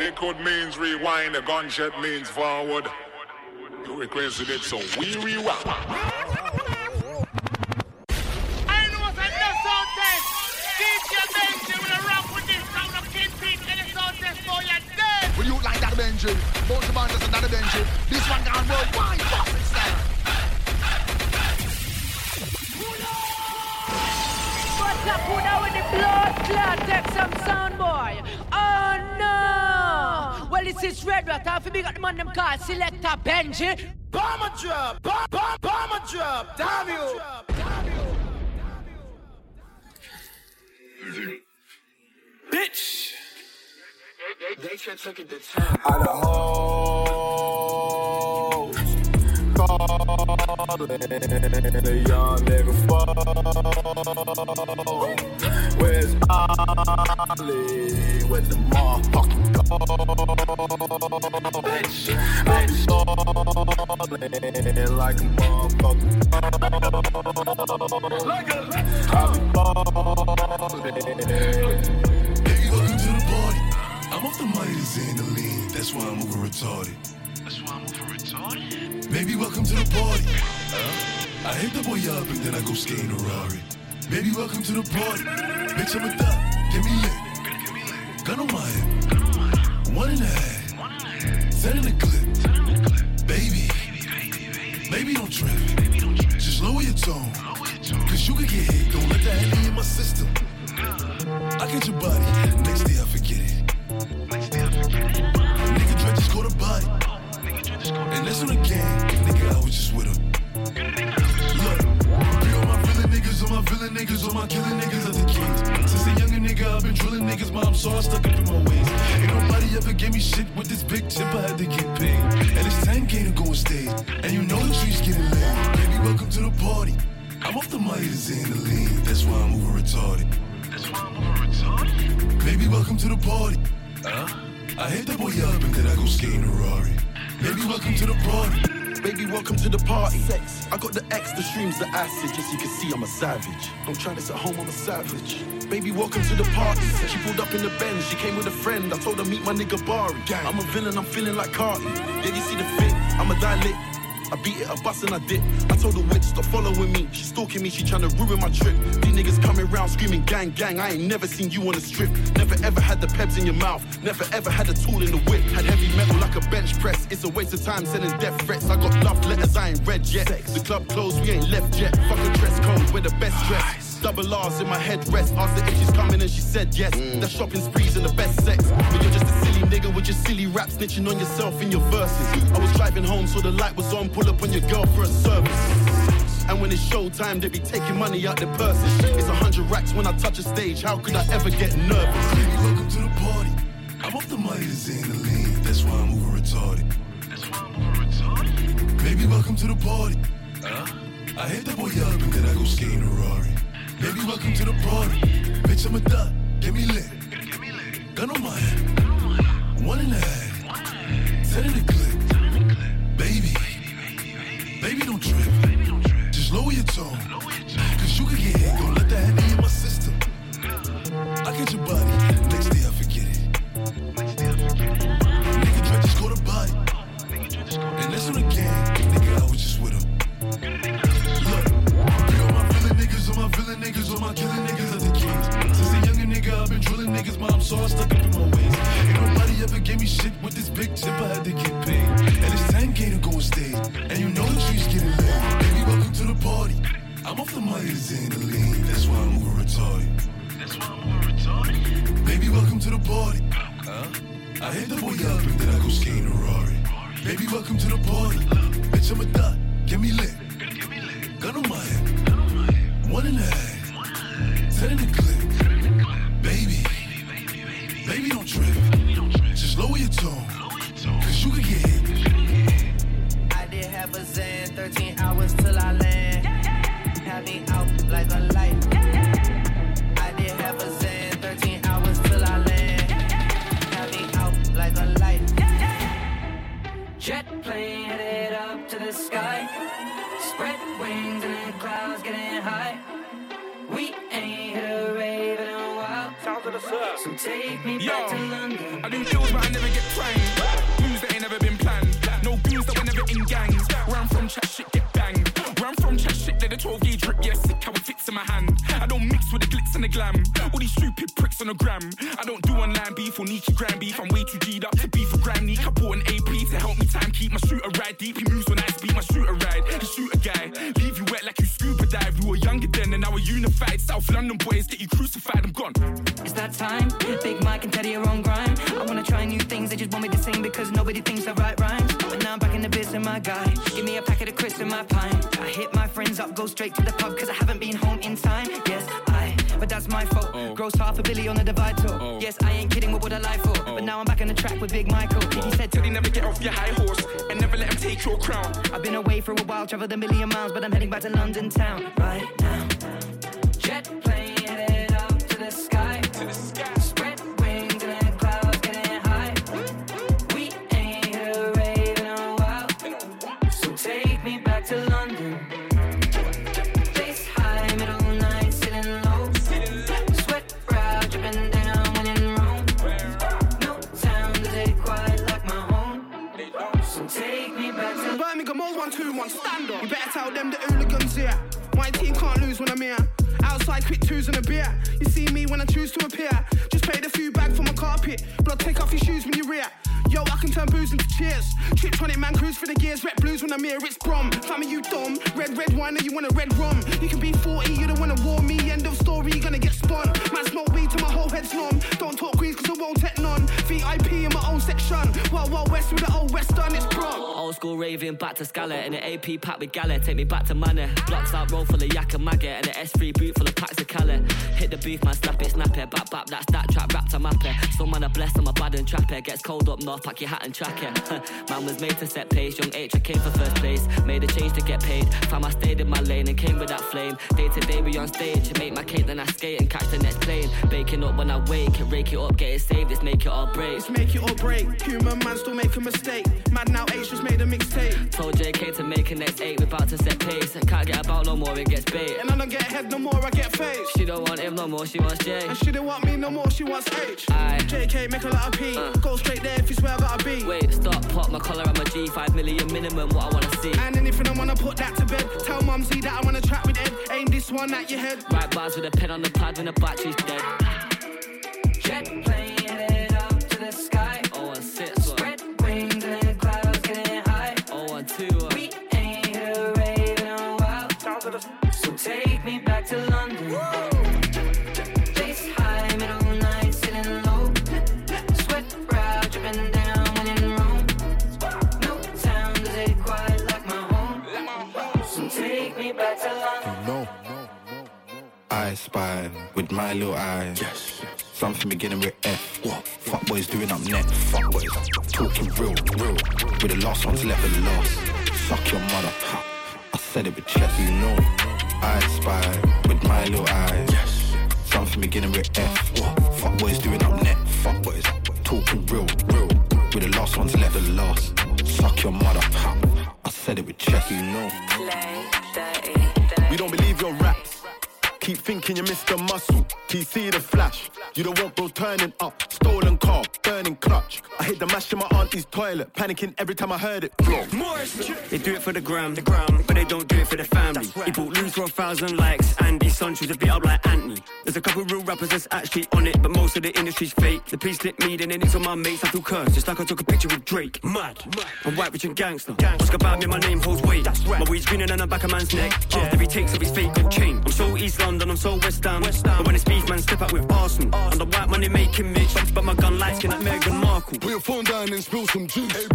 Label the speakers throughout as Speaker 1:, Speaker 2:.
Speaker 1: Liquid means rewind, the gunshot means forward. You requested it, so we rewind.
Speaker 2: I know what's a no sound test. DJ Benji will rock with this round of Kingpin and the sound test for your dead.
Speaker 3: Will you like that Benji? Both the band doesn't Benji. This one gone worldwide. Fucking style.
Speaker 4: What's up, who now with the blood clot? Take some sound, boy. Oh no! Well, this is Red Rat. I feel we got the man them called Selector Benji.
Speaker 3: Bomber drop. Bomb, bomb, bomber drop. Damn you.
Speaker 5: Bitch!
Speaker 3: They should took it to town.
Speaker 5: Out of hoes. Calling a young nigga fall. Where's Ollie with the motherfucking? Bitch, bitch. Falling like a motherfucking Like a, I'll be balling.
Speaker 6: Baby, welcome to the party. I'm off the money to Xandaline. That's why I'm over retarded. Baby, welcome to the party. I hit the boy up and then I go skating a Rari. Baby, welcome to the party. Bitch, I'm a thot. Get me lit. Gun on my hip. One and a half. Ten in the clip. Baby. Baby, baby baby Baby don't trip. Just lower your tone. Cause you could get hit. Don't let that henny in my system. I get your body. Next day I forget it. Nigga try to score the body. And that's on the gang. Nigga, I was just with him. Look, be all my villain niggas, all my villain niggas, all my killing niggas at the kings. Since a younger nigga, I've been drilling niggas, mom, so I stuck up in my ways. Ain't nobody ever gave me shit with this big tip, I had to get paid. And it's 10K to go on stage. And you know the trees getting laid. Baby, welcome to the party. I'm off the money to Xandaline. That's why I'm moving retarded. That's why I'm moving retarded. Baby, welcome to the party. Huh? I hit the boy up and then I go skating a Rari. Baby, welcome to the party.
Speaker 7: Baby, welcome to the party. Sex. I got the X, the streams, the acid. Just so you can see I'm a savage. Don't try this at home, I'm a savage. Baby, welcome to the party. She pulled up in the Benz, she came with a friend. I told her meet my nigga Bari. I'm a villain, I'm feeling like Carti. Yeah, you see the fit, I'm a dilate. I beat it, I bust and I dip. I told the witch, stop following me. She stalking me, she trying to ruin my trip. These niggas coming round screaming gang, gang. I ain't never seen you on a strip. Never ever had the peps in your mouth. Never ever had a tool in the whip. Had heavy metal like a bench press. It's a waste of time sending death threats. I got love letters, I ain't read yet. The club closed, we ain't left yet. Fuck the dress code, we're the best dress. Double R's in my head rest. Asked her if she's coming and she said yes. Mm. The shopping sprees and the best sex. But you're just a silly nigga with your silly rap snitching on yourself in your verses. I was driving home, so the light was on. Pull up on your girl for a service. And when it's showtime, they be taking money out their purses. It's a hundred racks when I touch a stage. How could I ever get nervous?
Speaker 6: Baby, welcome to the party. I'm off the money to Xandaline. That's why I'm over retarded. That's why I'm over retarded. Baby, welcome to the party. Huh? I hit the boy up and then I go skating a Rari. Baby, welcome to the party. Bitch, I'm a thot. Get me lit. Gun on my hip. One and a half. Ten in the clip. Baby. Baby, don't trip. Just lower your tone. Cause you could get hit. Don't let that henny in my system. I get your body. Next day I forget it. Nigga tried to score the body. And the gang. Villain niggas, all my killing niggas at the kings. Since a younger nigga, I've been drilling niggas, mom, so I stuck up in my ways. Ain't nobody ever gave me shit with this big chip, I had to get paid. And it's 10K to go stage. And you know the trees getting laid. Baby, welcome to the party. I'm off the money to Xandaline. That's why I'm moving retarded. That's why I'm moving retarded. Baby, welcome to the party. Huh? I hit the boy up and then I go skating a Rari. Baby, welcome to the party. Bitch, I'm a thot. Get me lit. Gun on my hip. One and a half. Ten in the clip. Baby. Baby, don't trip. Just lower your tone. Cause you could get hit.
Speaker 8: I did have a Zen, 13 hours till I land. Had me out like a light. I did have a Zen, 13 hours till I land. Had me out like a light.
Speaker 9: Jet plane headed up to the sky. Spread wings and the clouds getting high. So take me
Speaker 10: Yo,
Speaker 9: back to London.
Speaker 10: I do deals, but I never get twanged. Moves that ain't never been planned. No goons that were never in gangs. I'm from, chat shit get banged. I'm from, chat shit, let the 12 gauge drip. Yeah, sick how it fits in my hand. I don't mix with the glitz and the glam. All these stupid pricks on the gram. I don't do online beef or Nikki gram beef. I'm way too G'd up to beef for gram. I bought an AP to help me time keep my shooter ride deep. He moves when I speed my shooter ride. Shoot a guy, leave you wet like you scuba dive. We were younger then and now we're unified. South London boys get you crucified. I'm gone.
Speaker 9: That time. Big Mike and Teddy are on grind. I wanna try new things, they just want me to sing because nobody thinks I write rhymes. But now I'm back in the biz and my guy. Give me a packet of crisps and my pint. I hit my friends up, go straight to the pub because I haven't been home in time. Yes, I, but that's my fault. Oh. Gross half a billy on the divide tour. Oh. Yes, I ain't kidding, what would I lie for? Oh. But now I'm back on the track with Big Michael. He said,
Speaker 10: Teddy, never get off your high horse and never let him take your crown.
Speaker 9: I've been away for a while, traveled a million miles, but I'm heading back to London town right now.
Speaker 11: Outside, twos and a beer. You see me when I choose to appear. Just paid a few bag for my carpet. Blood, take off your shoes when you rear. Yo, I can turn booze into cheers. Tiptronic man cruise for the gears. Red blues when I'm here. It's Brom. Family, you dumb. Red, red wine, and you want a red rum. You can be 40, you don't wanna war me. End of story, gonna get spun. Man, smoke weed till my whole head's numb. Don't talk greens cause I won't take none. VIP in my own section. Wild, wild west with the old west done. It's prom.
Speaker 12: Old school raving back to Scala in an AP pack with Gala. Take me back to Manor. Blocks out roll full of yak and maggot and an S3 boot full of packs of Cali. Hit the booth, man, snap it, snap it. Back, back, that's that trap, rap to map it. Some man are blessed, I'm a bad and trap it. Gets cold up north, pack your hat and track it. man was made to set pace. Young H, I came for first place. Made a change to get paid. Fam, I stayed in my lane and came with that flame. Day to day, we on stage. Make my cake, then I skate and catch the next plane. Baking up when I wake, rake it up, get it saved. It's make it all break.
Speaker 11: It's make it or break. Human man still make a mistake. Mad now H just made a mixtape.
Speaker 12: Told JK to make a next eight, we about to set pace. Can't get about no more, it gets bait.
Speaker 11: And I don't get head no more, I get face.
Speaker 12: She don't want him no more, she wants J.
Speaker 11: And she don't want me no more, she wants H.
Speaker 12: Aye.
Speaker 11: JK make a lot of P. Uh. Go straight there if you swear I gotta be.
Speaker 12: Wait, stop, pop my collar, I'm a G, 5 million minimum, what I wanna see.
Speaker 11: And anything I wanna put that to bed. Tell mumsy that I wanna trap with Ed. Aim this one at your head.
Speaker 12: Right bars with a pen on the pad when the battery's dead.
Speaker 9: Jet plane
Speaker 13: I spy with my little eyes. Yes. Something beginning with F. What? Fuck boys doing up net. Fuck boys talking real, real. With the last ones left the last. Suck your mother. I said it with chest, you know. I spy with my little eyes. Yes. Something beginning with F. What? Fuck boys doing up net. Fuck boys talking real, real. With the last ones left the last. Suck your mother. I said it with chest, you know.
Speaker 14: We don't believe your raps. Keep thinking you're Mr. Muscle. TC the flash. You don't want bro turning up. Stolen car, burning clutch. I hit the mash in my auntie's toilet. Panicking every time I heard it.
Speaker 15: They do it for the gram, the gram, but they don't do it for the family. He bought lose for a thousand likes, and his son choose a bit up like. There's a couple real rappers that's actually on it, but most of the industry's fake. The police slip me, then it's on my mates. I feel cursed, just like I took a picture with Drake. Mad, I'm white, rich and gangster. Ask about me, my name holds weight. My weed's greener than the back of man's neck. After he takes off his fake good chain. I'm so East London, I'm so West Ham. But when it's beef, man, step out with Arsenal. I'm the white money making Mitch, but my gun light skin like Meghan Markle.
Speaker 16: Put your phone down and spill some juice.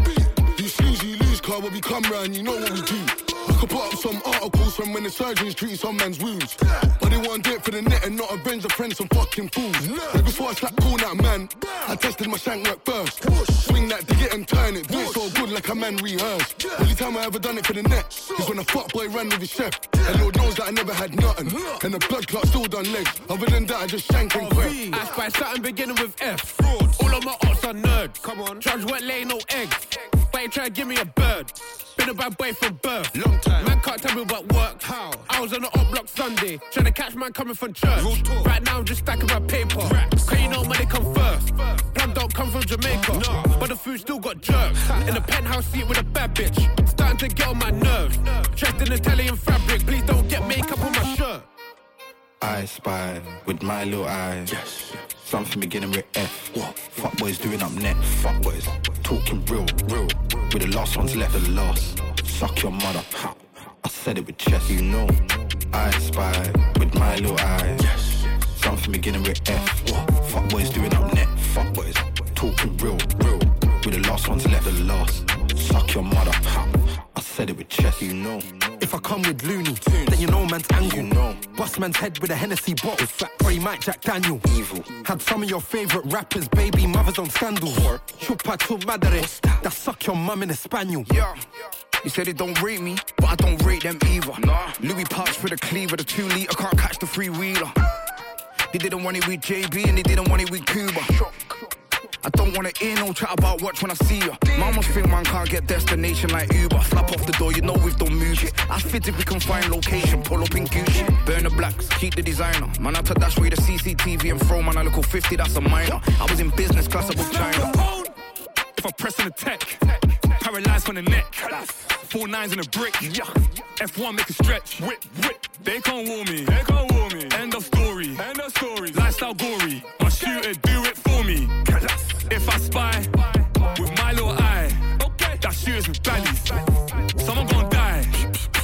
Speaker 16: You snooze, you lose, car when we come round, you know what we do. I could put up some articles from when the surgeons treat some man's wounds. But they want to do it for the net and not avenge the friends some fucking fools. Like before I slap cool that man, I tested my shank work first. Swing that, dig it and turn it. Do it so good like a man rehearsed. Only time I ever done it for the net is when a fuck boy ran with his chef. And Lord knows that I never had nothing. And the blood clot still done legs. Other than that, I just shank and quit.
Speaker 17: I spy something beginning with F. Frauds. All of my ops are nerds. Come on. Drugs weren't laying no eggs. but he try to give me a bird. Been a bad boy from birth. Long time. Man can't tell me about work. How? I was on the up block Sunday, trying to catch man coming from church. Right now I'm just stacking my paper. Cause you know money come first. Plum don't come from Jamaica. But the food still got jerks. In a penthouse seat with a bad bitch. Starting to get on my nerves. Dressed in Italian fabric. Please don't get makeup on my shirt.
Speaker 13: I spy with my little eyes. Yes. Something beginning with F. What? Fuck boys doing up net. Fuck boys talking real, real. With the last ones left, the last. Suck your mother. I said it with chest, you know. I spy with my little eyes. Yes. Something beginning with F. What? Fuck boys doing up net. Fuck boys talking real, real. With the last ones left, the last. Suck your mother. I said it with chest, you know.
Speaker 18: If I come with loony, then you know man's angle. You know. Bust man's head with a Hennessy bottle. Or he might Jack Daniel. Evil. Had some of your favorite rappers, baby mothers on scandal. Chupa tu madre. That suck your mum in a spaniel.
Speaker 19: Yeah. You said they don't rate me, but I don't rate them either. Nah. Louis parks for the cleaver, the two liter can't catch the free wheeler. They didn't want it with JB and they didn't want it with Cuba. I don't wanna hear no chat about watch when I see ya. Mamas think man can't get destination like Uber. Slap off the door, you know we've done move it. I fit if we can find location, pull up in Gucci. Burn the blacks, keep the designer. Man, I took dash with the CCTV and throw man, I look 50, that's a minor. I was in business class above China.
Speaker 10: If I press the tech, paralyzed from the neck. Four nines in a brick. F1 make a stretch. Whip, whip. They can't warn me. They can't warn me. End of story. End of story. Lifestyle gory. My shooter do it for me. If I spy with my little eye, okay. that shooters with baddies. Someone gonna die.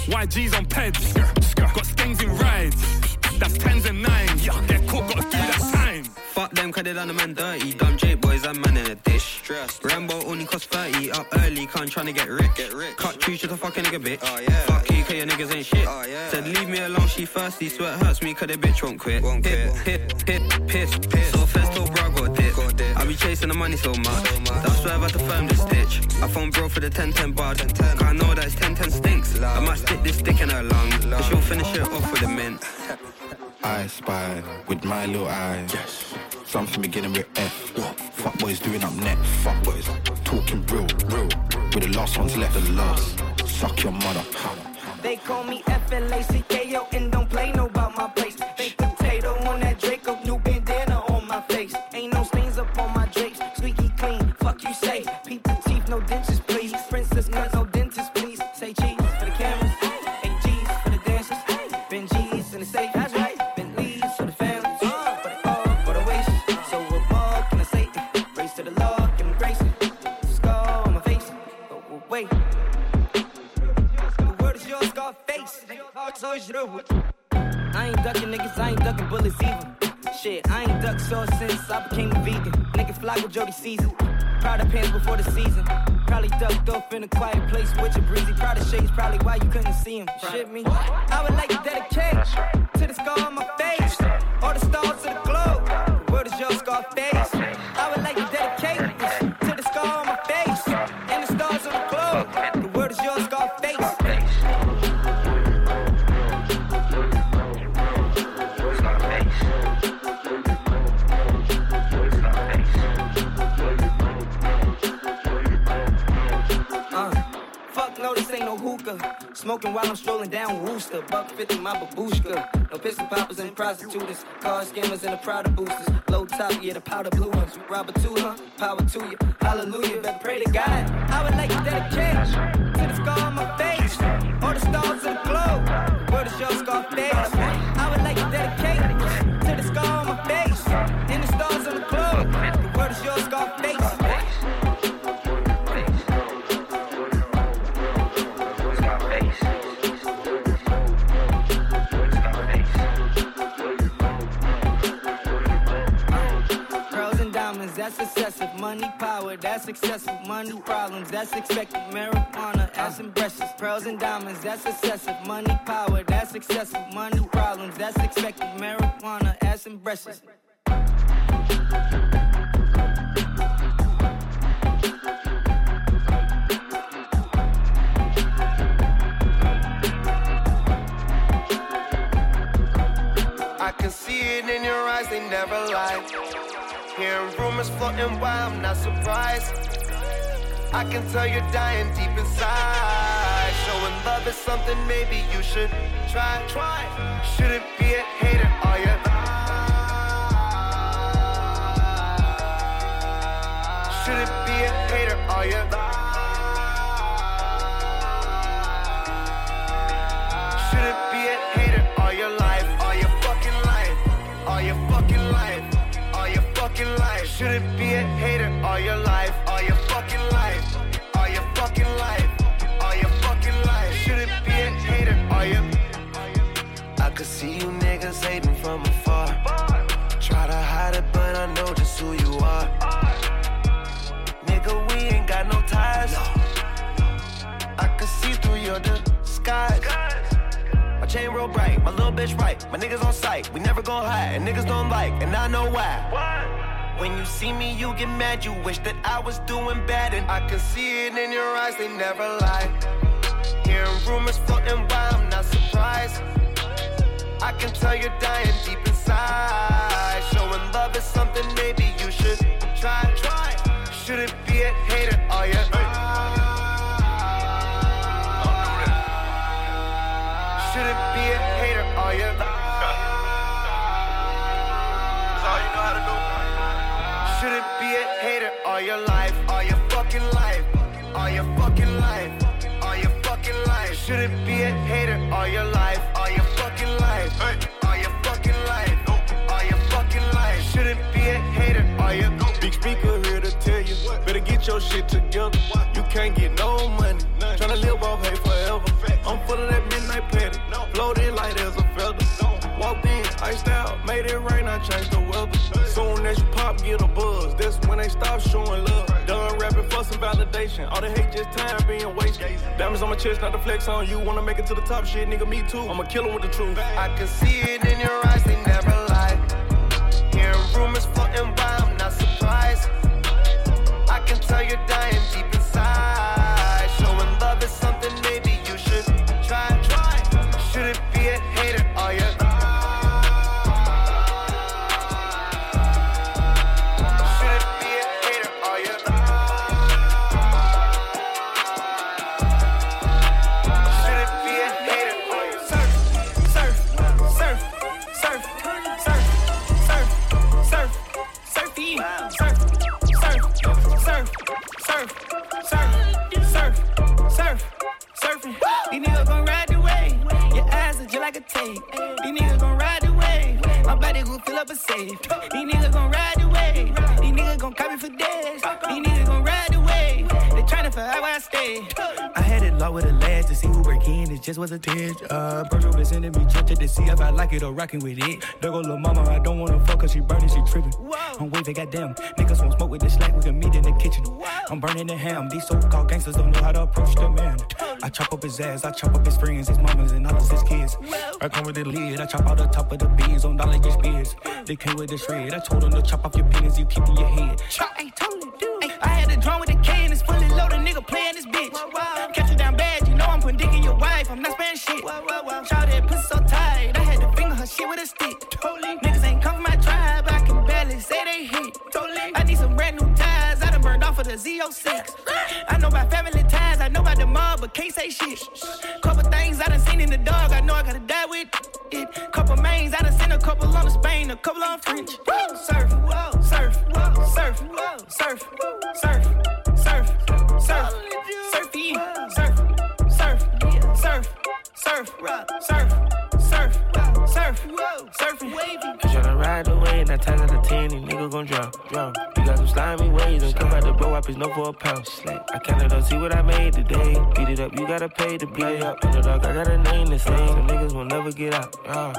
Speaker 10: YG's on peds. Got stings in rides. That's tens and nines. Get caught, gotta do that time.
Speaker 20: Fuck them, cause they done the man dirty. Dumb J I'm man in a dish. Rambo only cost 30. Up early, can't tryna get rich. Get rich. Cut you, shut a fucking nigga, bitch. Oh, yeah. Fuck you, cause your niggas ain't shit. Oh, yeah. Said leave me alone, she thirsty. Sweat hurts me, cause the bitch won't quit. Won't hit, hit, hit, piss, piss. So festo, bro, got dip. Got dip. I be chasing the money so much. So much. That's why I've had to firm this stitch. I phone bro for the 10-10 bar. Cause I know that it's 10-10 stinks. I might stick this stick in her lung. Cause she'll finish it off with a mint.
Speaker 13: I spy with my little eyes. Yes. Something beginning with F. What? Fuck boys doing up net. Fuck boys talking real, real. With the last ones left, the last. Suck your mother.
Speaker 21: They call me F-L-A-C-K-O and don't play no in a quiet place with your breezy. Proud of shades, probably why you couldn't see him. Shit me. I 50 my babushka. No pistol poppers and prostitutes. Car scammers and the Prada boosters. Low top, yeah, the powder blue ones. Rob a two, huh? Power to you. Hallelujah. Better pray to God. I would like to dedicate to the scar on my face. All the stars in the globe. The word is your Scarface. I would like to dedicate that's excessive. Money, problems, that's expected. Marijuana, ass and brushes, Pearls and diamonds, that's excessive. Money, power, that's excessive. Money, problems, that's expected. Marijuana, ass and brushes.
Speaker 22: I can see it in your eyes, they never lie. Hearing rumors floating wild, I'm not surprised. I can tell you're dying deep inside. Showing love is something maybe you should try. Try. Shouldn't be a hater, are you? Shouldn't be a hater, are you? Shouldn't fucking life. Shouldn't be a hater all your life, all your fucking life, all your fucking life, all your fucking life. Shouldn't be a hater all your. I could see you niggas hating from afar. Try to hide it, but I know just who you are. Nigga, we ain't got no ties. I can see through your disguise. My chain real bright, my little bitch right. My niggas on sight, we never gon' hide. And niggas don't like, and I know why. When you see me, you get mad. You wish that I was doing bad, and I can see it in your eyes. They never lie. Hearing rumors floating by, I'm not surprised. I can tell you're dying deep inside. Showing love is something maybe you should try. Try. Shouldn't be a hater, are you? Shouldn't be a all your life, all your fucking life, all your fucking life, all your fucking life. Shouldn't be a hater all your life, all your fucking life, all your fucking life, all your fucking life. Shouldn't be a hater all your.
Speaker 23: Big speaker here to tell you, better get your shit together. You can't get no money, tryna live off hate forever. I'm full of that midnight petty, floating light as a feather. Walked in, iced out, made it rain, I changed the weather. Soon as you pop, get a buzz. That's when they stop showing love. Done rapping for some validation. All the hate just time being wasted. Diamonds on my chest, not to flex on you. Wanna make it to the top, shit, nigga, me too. I'm a killer with the truth.
Speaker 22: I can see it in your eyes, they never lie. Hearing rumors floating by, I'm not surprised. I can tell you're dying deep inside. Showing love is something maybe
Speaker 8: like. These niggas gon' ride the wave. My body gon' fill up a safe. These niggas gon' ride the wave. These niggas gon' copy for days. These niggas gon' ride the wave. They tryna find where I stay.
Speaker 24: I low with a last to see who break in. It just was a test. Uh, Virgil been sending me check to see if I like it or rocking with it. There go little mama, I don't wanna fuck cause she burning, she tripping. I'm waving, goddamn. Niggas won't smoke with the slack, we can meet in the kitchen. I'm burning the ham. These so called gangsters don't know how to approach the man. I chop up his ass, I chop up his friends, his mamas, and all of his kids. I come with the lid, I chop out the top of the beans on dollar get spears. They came with the shred. I told them to chop off your penis, you keep in your head.
Speaker 8: I totally do. Ay, I had a drum with a K and it's not sparing shit. Shout that pussy so tight, I had to finger her shit with a stick. Totally. Niggas ain't come from my tribe, I can barely say they hit. Totally. I need some brand new ties, I done burned off of the Z06. I know about family ties, I know about the mob, but can't say shit. Couple things I done seen in the dog, I know I gotta die with it. Couple mains, I done seen a couple on the Spain, a couple on French. Surf, surf, surf, surf, surf, surf, surf, surf, surfy, surf, surf, surf, surf, rock, surf, surf, surf, surfing.
Speaker 25: You tryna ride the wave, now 10 out of 10, these niggas gon' drop, drop. You got some slimy ways, and come out the blow up, it's no for a pound. I counted up, see what I made today. Beat it up, you gotta pay to play up. Underdog, I got a name to say, some niggas will never get out. Uh,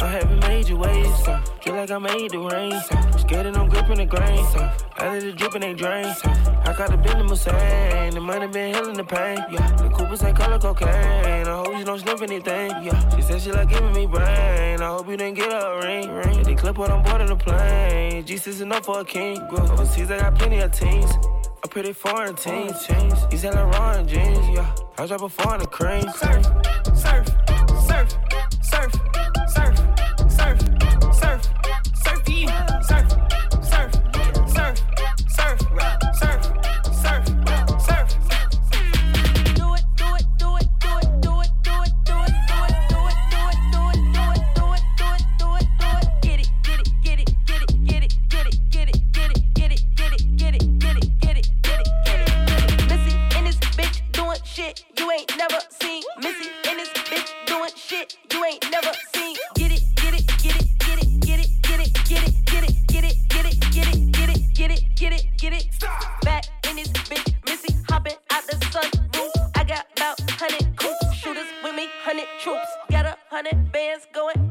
Speaker 25: I haven't made your ways, feel like I made the rain. Scared and I'm gripping the grain. Out of the dripping, they drain. I got the bend in Hussein, the money been healing the pain. Yeah, the Coopers ain't color cocaine. I hope you don't sniff anything. Yeah, she said she like giving me brain. I hope you didn't get a ring. ring. They clip what I'm board of the plane. Jesus enough for a king. Overseas, I got plenty of teams. A pretty foreign teams. He's selling raw jeans. Yeah, I drop a the cream.
Speaker 26: going.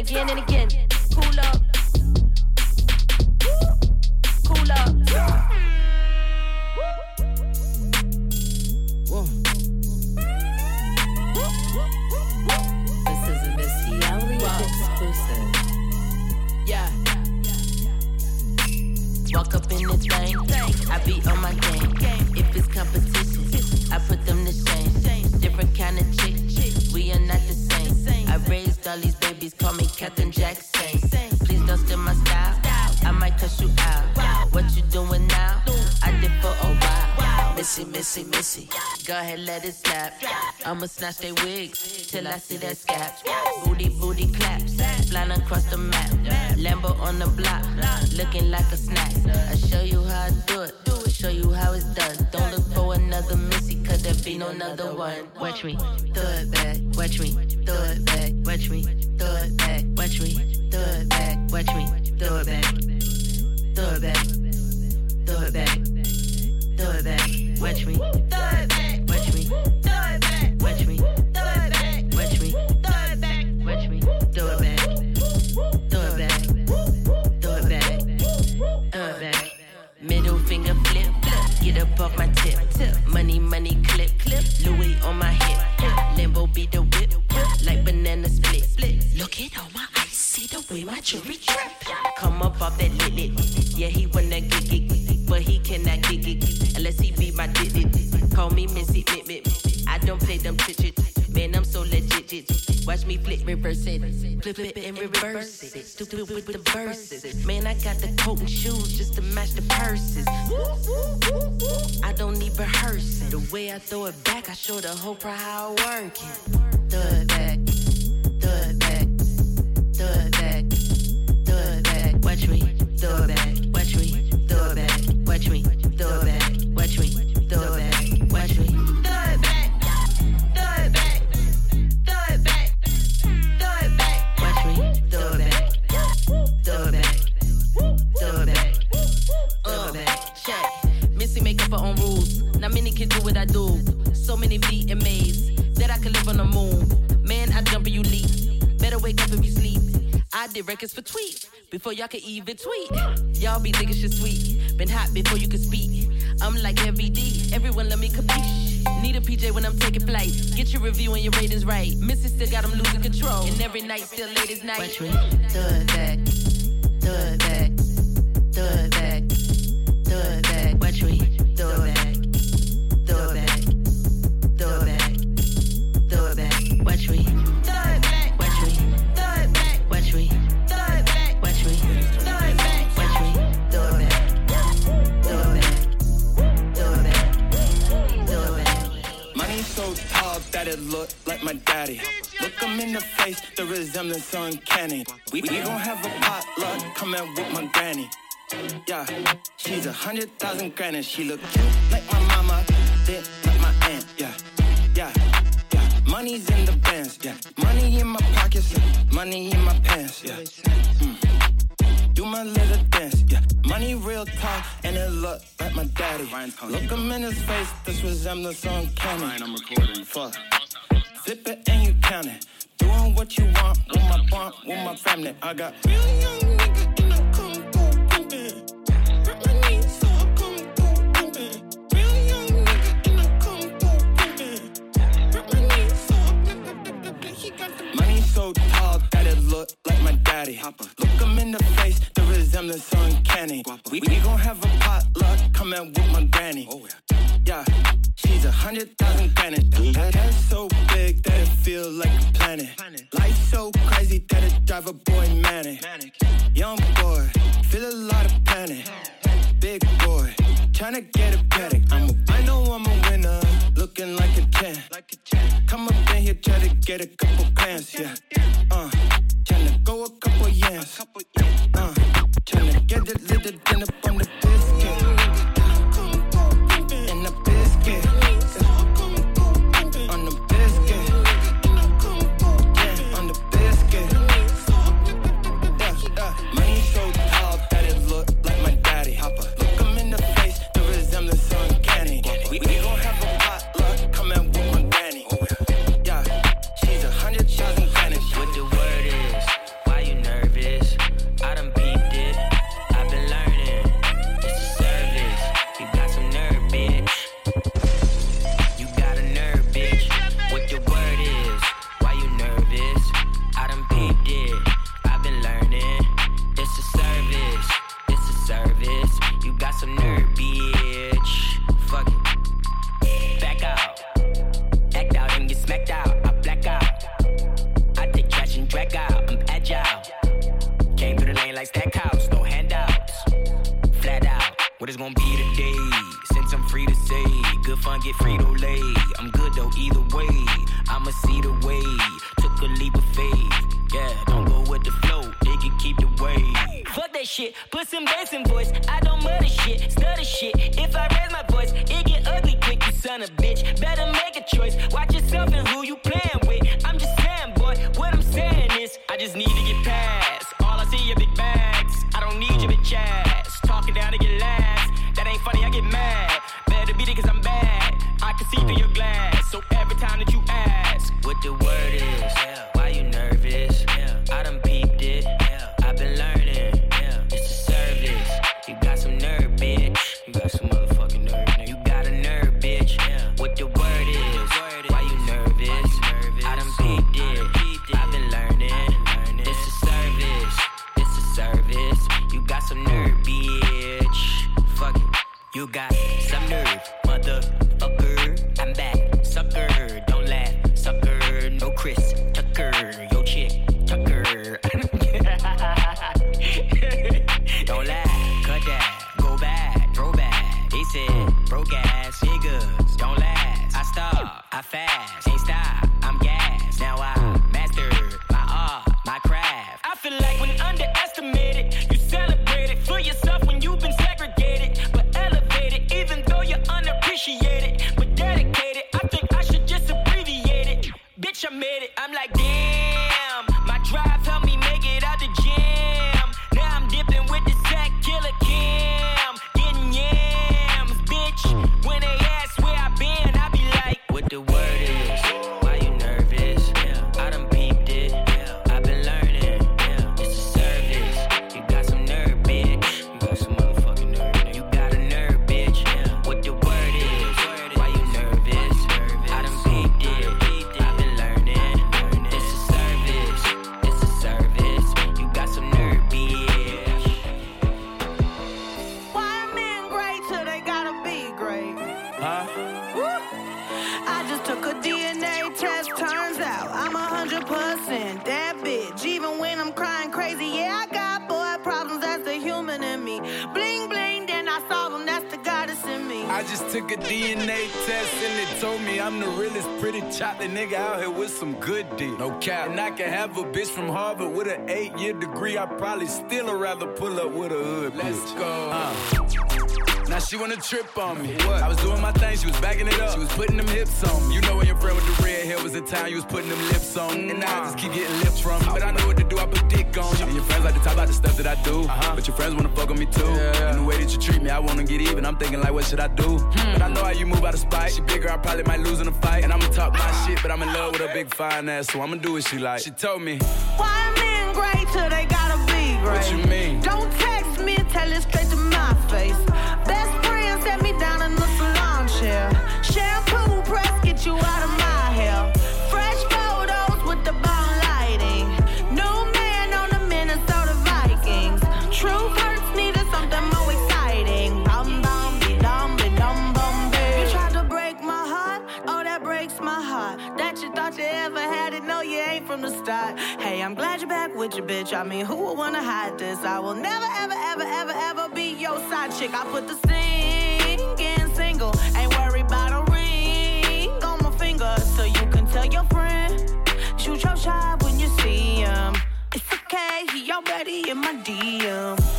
Speaker 26: Again and again
Speaker 27: snatch they wigs till I see that the whole crowd how I work it. It back, throw it back, throw it back. Watch me, it back, watch me, it back, watch me, it back, watch me, it back, watch me. It back, it back, it back, it back. Watch me, it back, it back, it back, it back. Check. Missy make her own rules. Not many can do what I do. So many VMAs that I could live on the moon. Man, I jump and you leap. Better wake up if you sleep. I did records for tweet before y'all could even tweet. Y'all be thinking shit sweet. Been hot before you could speak. I'm like every D. Everyone let me capiche. Need a PJ when I'm taking flight. Get your review and your ratings right. Missy still got them losing control. And every night still late as night. Watch me. Throw it. Throw it. Throw it.
Speaker 28: That it look like my daddy. Look him in the face, the resemblance uncanny. We, we gon' have a potluck come coming with my granny. Yeah, she's a hundred thousand grand and she look like my mama, then like my aunt. Yeah, yeah, yeah. Money's in the bands. Yeah, money in my pockets, money in my pants. Yeah. Mm. Do my little dance. Money real tall, and it look like my daddy. Look him in his face, this resemblance uncanny. I'm recording. Fuck. Flip it and you count it. Doing what you want with my bond, with my family. I got real young nigga so tall that it look like my daddy. Look him in the face, the resemblance uncanny. We, we gon' have a potluck coming with my granny. Oh, yeah, she's a hundred thousand granite. That head so big that it feel like a planet. Life so crazy that it drive a boy manic. Young boy, feel a lot of panic. Big boy, tryna get a paddock. I'm a, I know I'm a looking like a champ. Come up in here, try to get a couple pants, yeah. Uh, tryna go a couple yams. Uh, tryna get a little dinner from the
Speaker 29: pretty chocolate nigga out here with some good dick. No cap. And I can have a bitch from Harvard with an eight year degree. I probably still would rather pull up with a hood Let's bitch. go. Uh. Now she wanna trip on me. What? I was doing my thing, she was backing it up. She was putting them hips on me. You know when your friend with the red hair was in town, you was putting them lips on. And now I just keep getting lips from you. But I know what to do, I put dick on you. And your friends like to talk about the stuff that I do. Uh-huh. But your friends wanna fuck on me too. And the way that you treat me, I wanna get even. I'm thinking like, what should I do? But I know how you move out of spite. She bigger, I probably might lose in a fight. And I'ma talk my shit, but I'm in love with a big fine ass, so I'ma do what she like. She told me,
Speaker 30: Why men great till they gotta be great?
Speaker 29: What you mean?
Speaker 30: Don't text me, tell it straight to my face. With your bitch. I mean, who would wanna hide this? I will never, ever, ever, ever, ever be your side chick. I put the singing single, ain't worried about a ring on my finger, so you can tell your friend. Shoot your shot when you see him. It's okay, he already in my DM.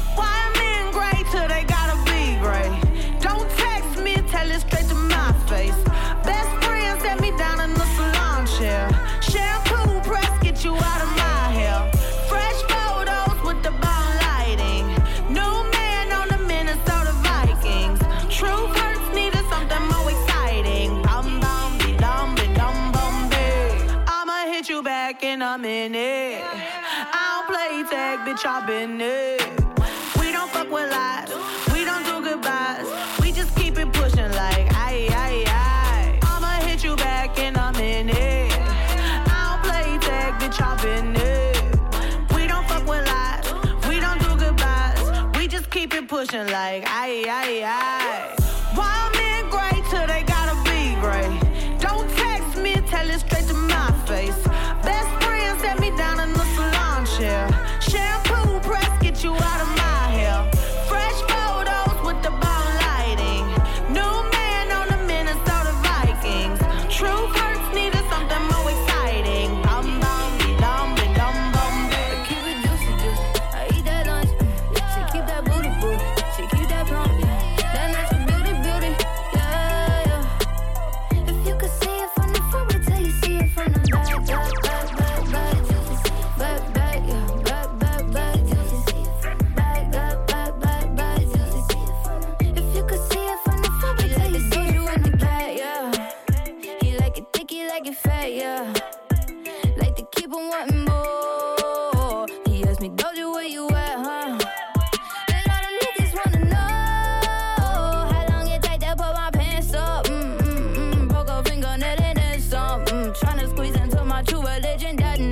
Speaker 30: Back in minute. I don't play tag, bitch, I've been it. We don't fuck with lies, we don't do goodbyes. We just keep it pushing like aye aye aye. I'ma hit you back in a minute. I don't play tag, bitch, I've been it. We don't fuck with lies, we don't do goodbyes. We just keep it pushing like aye aye aye.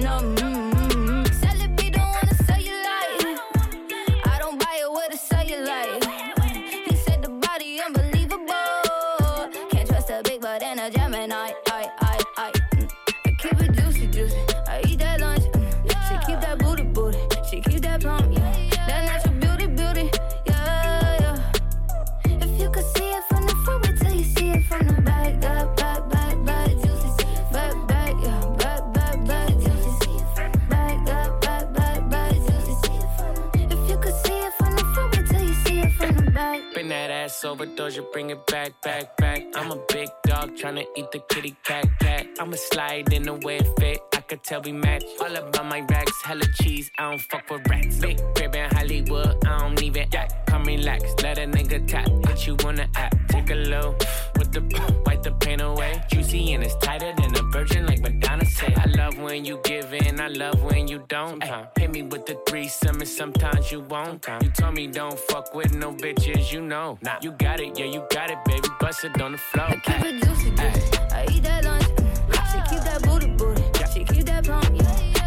Speaker 31: Know.
Speaker 32: Doja, bring it back, back, back. I'm a big dog tryna eat the kitty cat, cat. I'ma slide in the way it fit. I could tell we match. All about my racks, hella cheese. I don't fuck with rats. Big crib in Hollywood, I don't even act. Come relax, let a nigga tap. Hit you on the app, take a low with the wipe the pain away. Juicy and it's tighter than a virgin, like Madonna said. I love when you give in, I love when you don't. Ay, hit me with the threesome, and sometimes you won't. You told me don't fuck with no bitches, you know. Nah, you got it, yeah, you got it, baby. Bust it on the floor.
Speaker 31: Juicy, juicy. I eat that lunch. She keep that booty, booty. She keep that plump, yeah.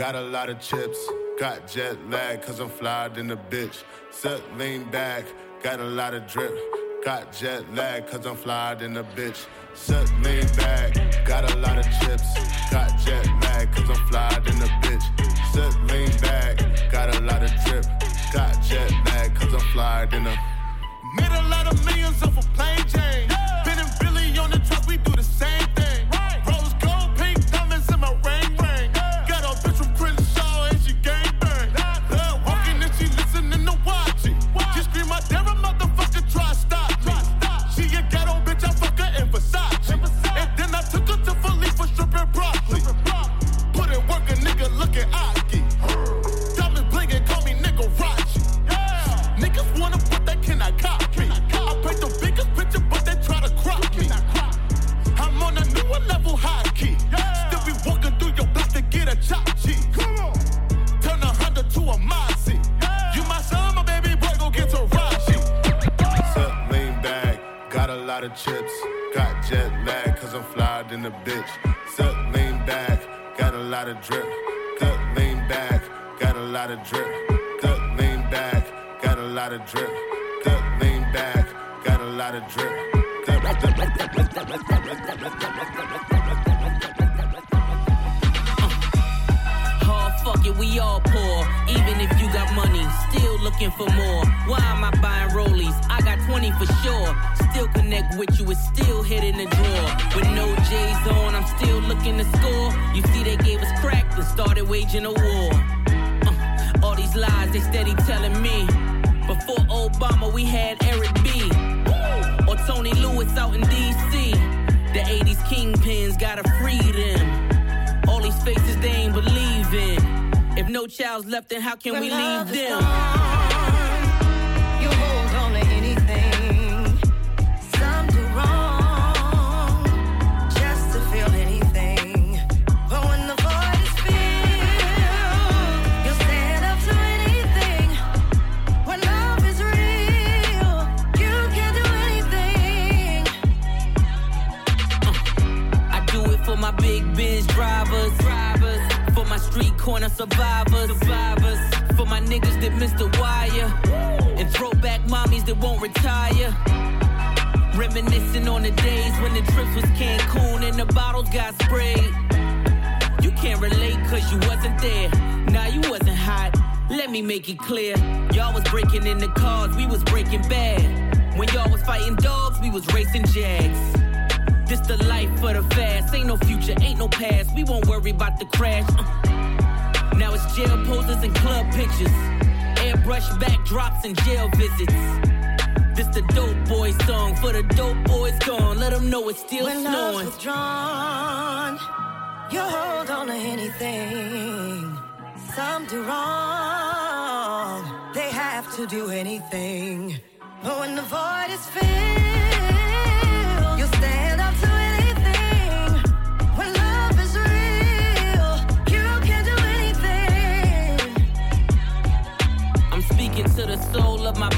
Speaker 7: Got a lot of chips. Got jet lag, cause I'm flyed in the bitch. Set lean back, got a lot of drip. Got jet lag, cause I'm flyed in the bitch. Set lean back, got a lot of chips. Got jet lag, cause I'm flyed in the bitch. Set lean back, got a lot of drip. Got jet lag, cause I'm flyed in the. Made a lot of millions off a plain Jane. Flyed in the bitch. Set lean back, got a lot of drip. Gut lean back, got a lot of drip. Gut lean back, got a lot of drip. Gut lean back, got a lot of drip.
Speaker 33: Oh, fuck it, we all poor. Even if you got money, still looking for more. Why am I buying rollies? I got 20 for sure. Still connect with you, it's still hit in the drawer. With no J's on, I'm still looking to score. You see, they gave us crack and started waging a war. Uh, all these lies, they steady telling me. Before Obama, we had Eric B. Or Tony Lewis out in D.C. The 80s kingpins gotta free them. All these faces they ain't believing. If no child's left, then how can we leave them?
Speaker 34: Street corner survivors, survivors. For my niggas that missed the wire. And throwback mommies that won't retire. Reminiscing on the days when the trips was Cancun and the bottles got sprayed. You can't relate cause you wasn't there. Nah, you wasn't hot. Let me make it clear. Y'all was breaking in the cars, we was breaking bad. When y'all was fighting dogs, we was racing jags. The life for the fast. Ain't no future, ain't no past. We won't worry about the crash. Uh. Now it's jail posters and club pictures. Airbrush backdrops and jail visits. This the dope boy song for the dope boys gone. Let them know it's still
Speaker 33: when
Speaker 34: snowing.
Speaker 33: love's withdrawn, you hold on to anything. Some do wrong, they have to do anything. But when the void is filled,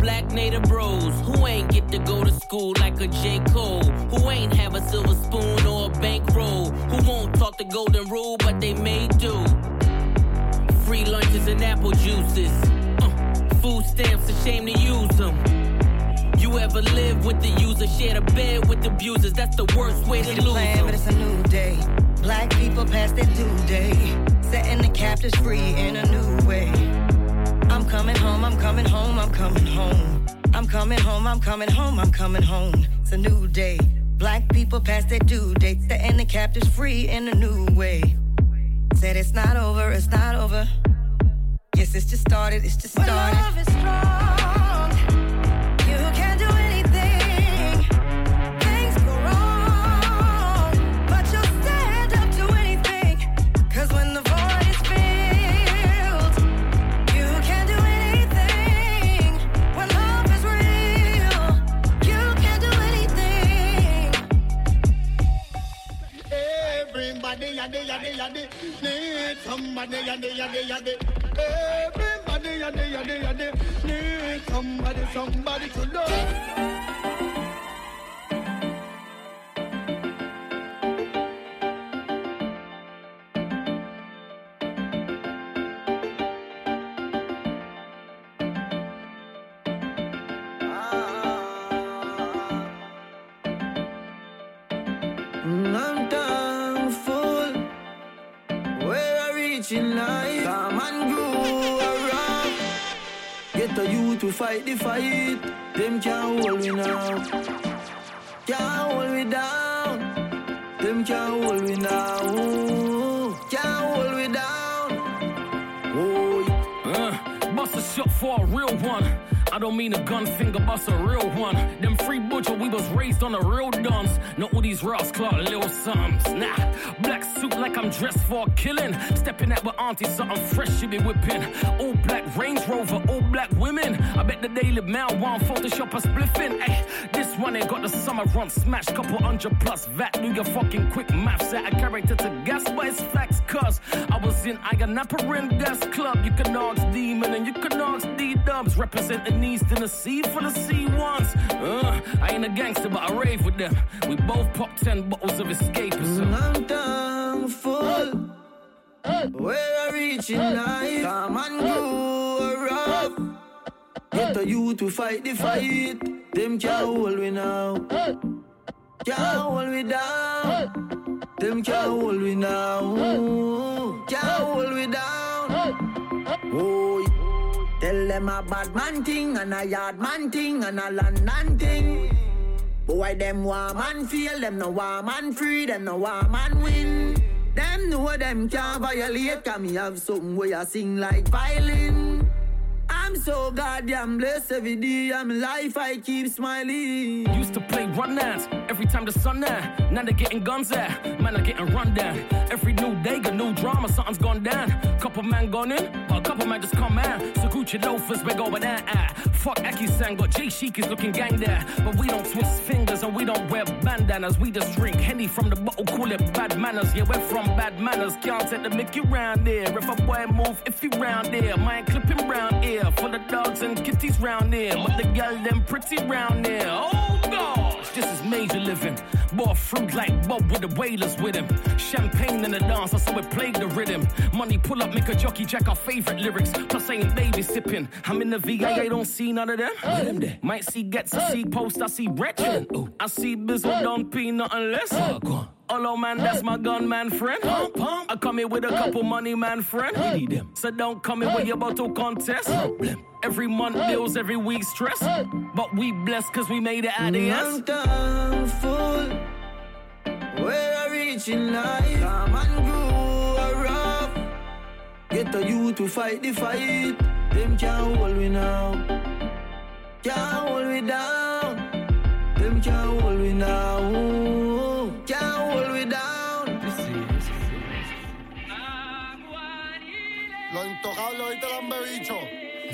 Speaker 34: black native bros who ain't get to go to school like a J. Cole, who ain't have a silver spoon or a bankroll, who won't talk the golden rule, but they may do. Free lunches and apple juices, uh, food stamps, a shame to use them. You ever live with the user, share the bed with the abusers? That's the worst way to lose
Speaker 33: plan, but it's a new day. Black people past their due day, setting the captives free in a new way. I'm coming home, I'm coming home, I'm coming home. I'm coming home, I'm coming home, I'm coming home. It's a new day. Black people past their due date, setting the captives free in a new way. Said it's not over, it's not over. Yes, it's just started, it's just started. But love is
Speaker 35: strong. Need somebody. Everybody, need somebody, somebody to love.
Speaker 36: Get the youth to fight the fight. Them can't hold me now. Can't hold me down. Them can't hold me now. Can't hold me down. Oh,
Speaker 37: Uh, bust a shot for a real one. I don't mean a gun finger, bust a real one. Them free butcher, we was raised on the real dons. Not all these Ross Clark little sums. Nah, black suit like I'm dressed for a killing. Stepping out with auntie, something fresh she be whipping. All black Range Rover, all black women. I bet the Daily Mail want Photoshop a spliffing. Ay, this one ain't got the summer run smash. Couple hundred plus VAT. Do your fucking quick maths. Set a character to gas, but it's facts. Cause I was in Ionaparin Gas Club. You can ask Demon and you can ask D Dubs. Representing East Tennessee for the C1s. Uh, I ain't a gangster, but I rave with them. We both pop 10 bottles of escapism.
Speaker 36: I'm thankful where I reach in life. Come and grow around. Get the youth to fight the fight. Them can't hold me now. Can't hold me down. Them can't hold me now. Can't hold me down. Oh, tell them a bad man thing and a yard man thing and a London thing. Boy, them want man feel, them no want man free, them no want man win. Them know them can't violate, cause me have something where I sing like violin. I'm so goddamn blessed every day. I'm life, I keep smiling.
Speaker 37: Used to play run dance every time the sun down. Now they're getting guns at, man, are getting run down. Every new day, got new drama, something's gone down. Couple man gone in, but a couple man just come out. So Gucci loafers, big over there. Ah. Fuck Aki Sang, but J Chic is looking gang there. But we don't twist fingers and we don't wear bandanas. We just drink Henny from the bottle, call it bad manners. Yeah, we're from bad manners. Can't take the Mickey round there. If a boy move, if he round there, mind clipping round here. For the dogs and kitties round here. But the girl, them pretty round here. Oh gosh, this is major living. Bought fruit like Bob with the wailers with him. Champagne in the dance, I saw it played the rhythm. Money pull up, make a jockey jack our favorite lyrics. Plus, I ain't baby sipping. I'm in the VA, I don't see none of them. them. Might see gets, I see post, I see wretched. I see Bizzle, don't pee nothing less. Hello, man, that's my gunman friend. Pump, pump. I come here with a couple money, man, friend. We need them. So don't come here with your bottle contest. Every month bills, every week stress. But we blessed cause we made it out of yes.
Speaker 36: full. Where I reach in life, come and grew rough. Get the youth to fight the fight. Them can't hold me now. Can't hold me down. Them can't hold me now.
Speaker 3: Lo intocable, ahorita lo han bebicho.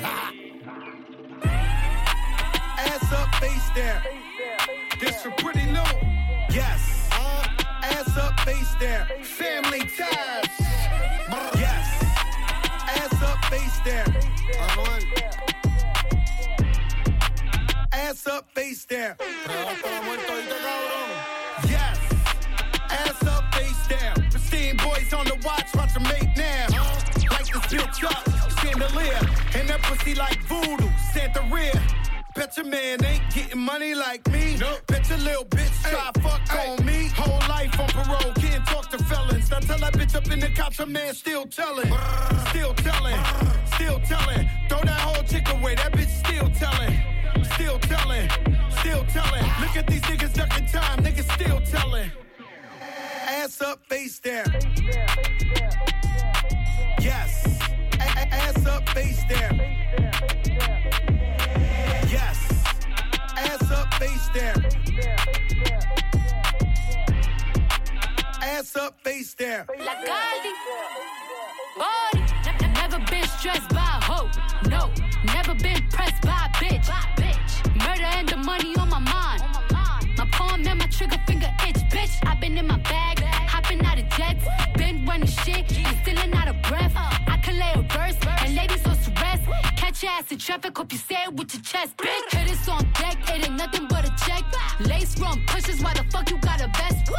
Speaker 38: Ass up, face down. This for pretty new. Yes. Ass up, face down. Family ties. Yes. Ass up, face down. Ass up, face down. Yes. Ass up, face down. Pristine boys on the watch, watch them make now. Bitch up, chandelier. And that pussy like voodoo, Santa rear. Bet your man ain't getting money like me. Nope. Bet your little bitch try fuck on me. Whole life on parole, can't talk to felons. Now tell that bitch up in the cops, a man still telling. Still telling, still telling. Throw that whole chick away, that bitch still telling. Still telling, still telling. Look at these niggas ducking time, niggas still telling. Ass up, face down. Yes. Up, face down. Yes. Ass up, face down. Ass up, face down.
Speaker 39: Never been stressed by a hoe. No. Never been pressed by a bitch. Murder and the money on my mind. My palm and my trigger finger itch. Bitch, i been in my bag. Hopping out of jets. Been running shit. And stealing out of breath. I can lay a verse. And ladies on to rest. Catch your ass in traffic. Hope you say it with your chest. Bitch, hit this on deck. It ain't nothing but a check. Lace run pushes. Why the fuck you got a vest?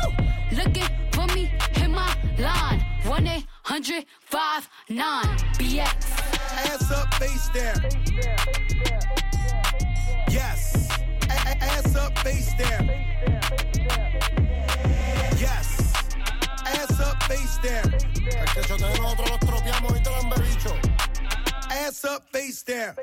Speaker 39: Looking for me. Hit my line. 1 800 59 BX.
Speaker 38: Ass up, face down. Yes. A- ass up, face down. Face down.
Speaker 3: Es que yo te nosotros los tropeamos y te lo han bebicho.
Speaker 38: Ass up, face down.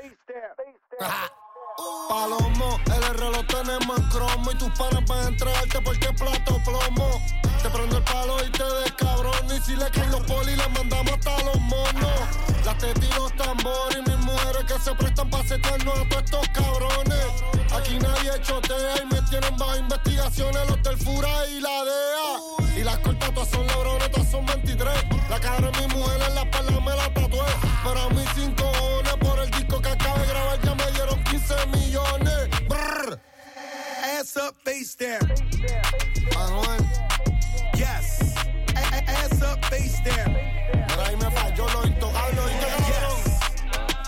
Speaker 3: Palomo, el R lo tenemos en cromo y tus panas van a entregarte porque plato plomo. Te prendo el palo y te descabrón y si le caen los polis le mandamos hasta los monos. Las tetas tambores y mis mujeres que se prestan para setearnos a todos estos cabrones. Aquí nadie chotea y me tienen bajo investigaciones los del y la DEA. Y las cortas todas son lebrones, todas son 23. La cara de mi mujer en la espalda me la tatué. Pero a mí sin
Speaker 38: Ass up, face down.
Speaker 3: Manuel.
Speaker 38: Yes. A- a- ass up, face down.
Speaker 3: Pero ahí me falló lo intocable, ¿oíste, cabrón?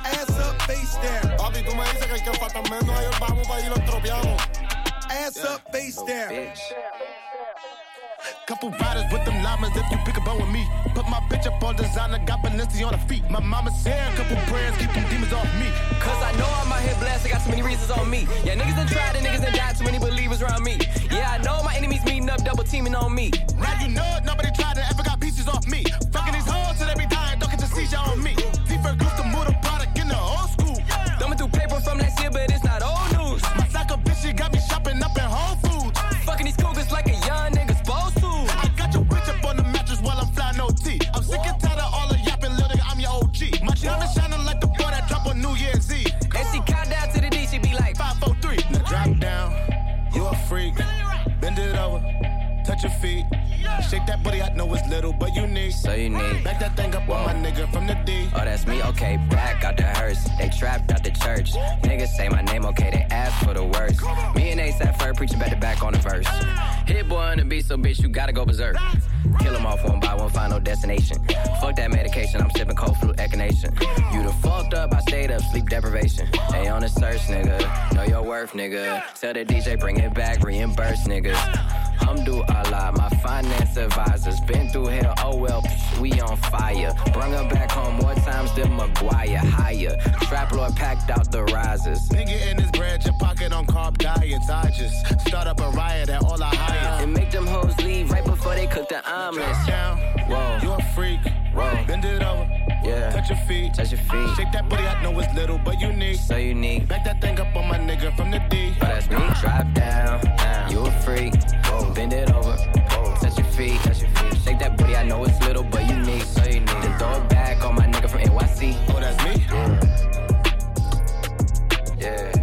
Speaker 38: Ass up, face down.
Speaker 3: Papi, tú me dices que el que falta menos, ahí vamos para allí los tropeamos.
Speaker 38: Ass up, face down.
Speaker 7: Couple riders with them llamas if you pick a bone with me. Put my bitch up on designer, got Balenci on her feet. My mama said a couple prayers, keep them demons off me.
Speaker 40: Cause I know I'm out here blessed, I got so many reasons on me. Yeah, niggas done tried and niggas done died, too many believers around me. Yeah, I know my enemies meeting up, double teaming on me.
Speaker 7: Now you know it, nobody tried to ever got pieces off me. Touch your feet. Shake that booty, I know it's little, but unique.
Speaker 40: So unique.
Speaker 7: Back that thing up on my nigga from the D.
Speaker 40: Oh, that's me, okay, back out the hearse. They trapped out the church. Niggas say my name, okay, they ask for the worst. Me and Ace at first preaching back to back on the verse. Hit-Boy on the beat, so bitch, you gotta go berserk. Kill 'em off one by one, final destination. Fuck that medication, I'm sipping cold flu echinacea. You the fucked up, I stayed up, sleep deprivation. They on the search, nigga. Know your worth, nigga. Tell the DJ, bring it back, reimburse, niggas. Hamdu Allah, my finance advisors. Been through hell, oh well, psh, we on fire. Brung her back home more times than Maguire. Higher. Trap Lord packed out the risers.
Speaker 41: Nigga in his bread, your pocket on carb diets. I just start up a riot at all I hire.
Speaker 40: And make them hoes leave right before they cook the omelets.
Speaker 41: Down.
Speaker 40: Whoa.
Speaker 41: You a freak.
Speaker 40: Whoa.
Speaker 41: Bend it over.
Speaker 40: Yeah.
Speaker 41: Touch your feet.
Speaker 40: Touch your feet.
Speaker 41: Shake that booty, I know it's little, but unique.
Speaker 40: So unique.
Speaker 41: Back that thing up on my nigga from the D.
Speaker 40: Oh, that's me. Drop down. down. You a freak. Whoa. Bend it over. Whoa. Touch your feet. Touch your feet. Shake that booty, I know it's little, but unique. So unique. Then throw it back on my nigga from NYC.
Speaker 41: Oh, that's me?
Speaker 40: Yeah. Yeah.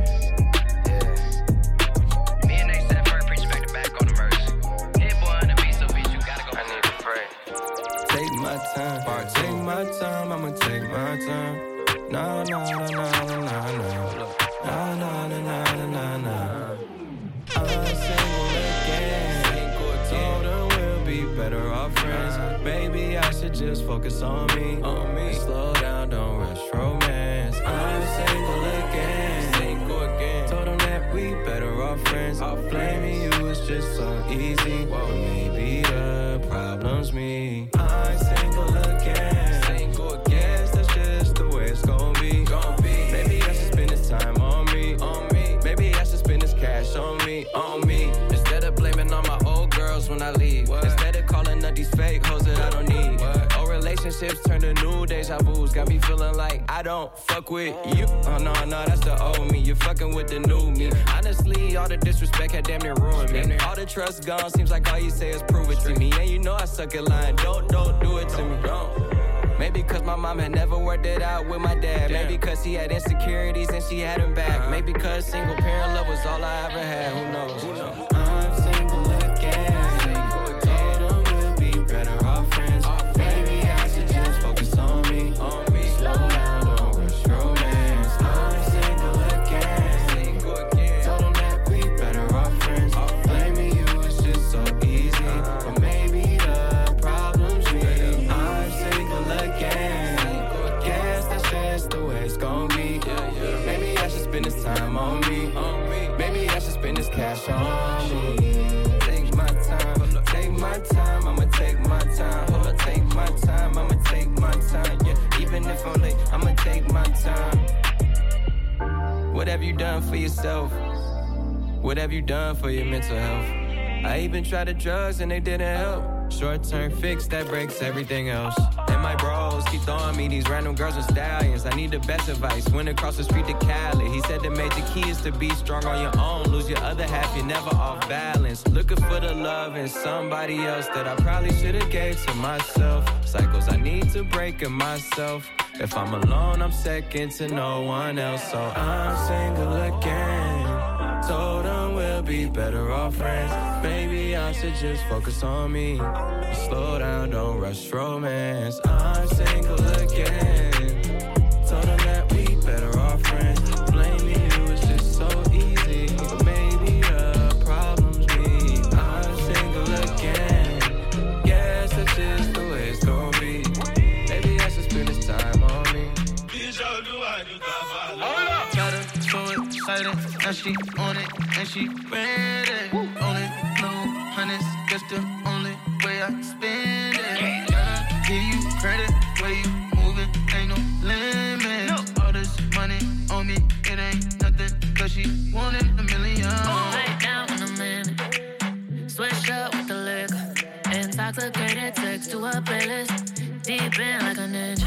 Speaker 42: Focus on me. On me. Slow down, don't rush romance. I'm single again. Single again. Told them that we better off friends. Blaming you Relationships turn to new deja vu's. Got me feeling like I don't fuck with you. Oh no, no, that's the old me. You're fucking with the new me. Honestly, all the disrespect had damn near ruined me. All the trust gone. Seems like all you say is prove it to me. And you know I suck at lying. Don't, don't do it to me. Don't. Maybe cause my mom had never worked it out with my dad. Maybe cause he had insecurities and she had him back. Uh-huh. Maybe cause single parent love was all I ever had. Who knows? Who knows? Time on me. Maybe I should spend this cash on me. Take my time, take my time. I'ma take my time. Hold up, take my time. I'ma take my time. Yeah, even if I'm late, I'ma take my time. What have you done for yourself? What have you done for your mental health? I even tried the drugs and they didn't help. Short term fix that breaks everything else. Bros keep throwing me these random girls and stallions. I need the best advice. Went across the street to Cali. He said the major key is to be strong on your own. Lose your other half, you're never off balance. Looking for the love in somebody else that I probably should have gave to myself. Cycles I need to break in myself. If I'm alone, I'm second to no one else. So I'm single again. Told we'll be better off friends. Maybe I should just focus on me. Slow down, don't rush romance. I'm single again. Told them that we better off friends. Blaming you is just so easy. But maybe the problem's me. I'm single again. Guess that's just the way it's gonna be. Maybe I should spend this time on me.
Speaker 43: Hold Got her so excited, now she on it, and she ready. Only blue honey's just the only way I spend it. Gotta give you credit, where you moving, ain't no limit. All this money on me, it ain't nothing, cause she wanted a million.
Speaker 39: Lay down in a minute. Switch up with the liquor. Intoxicated text to a playlist. Deep in like a ninja.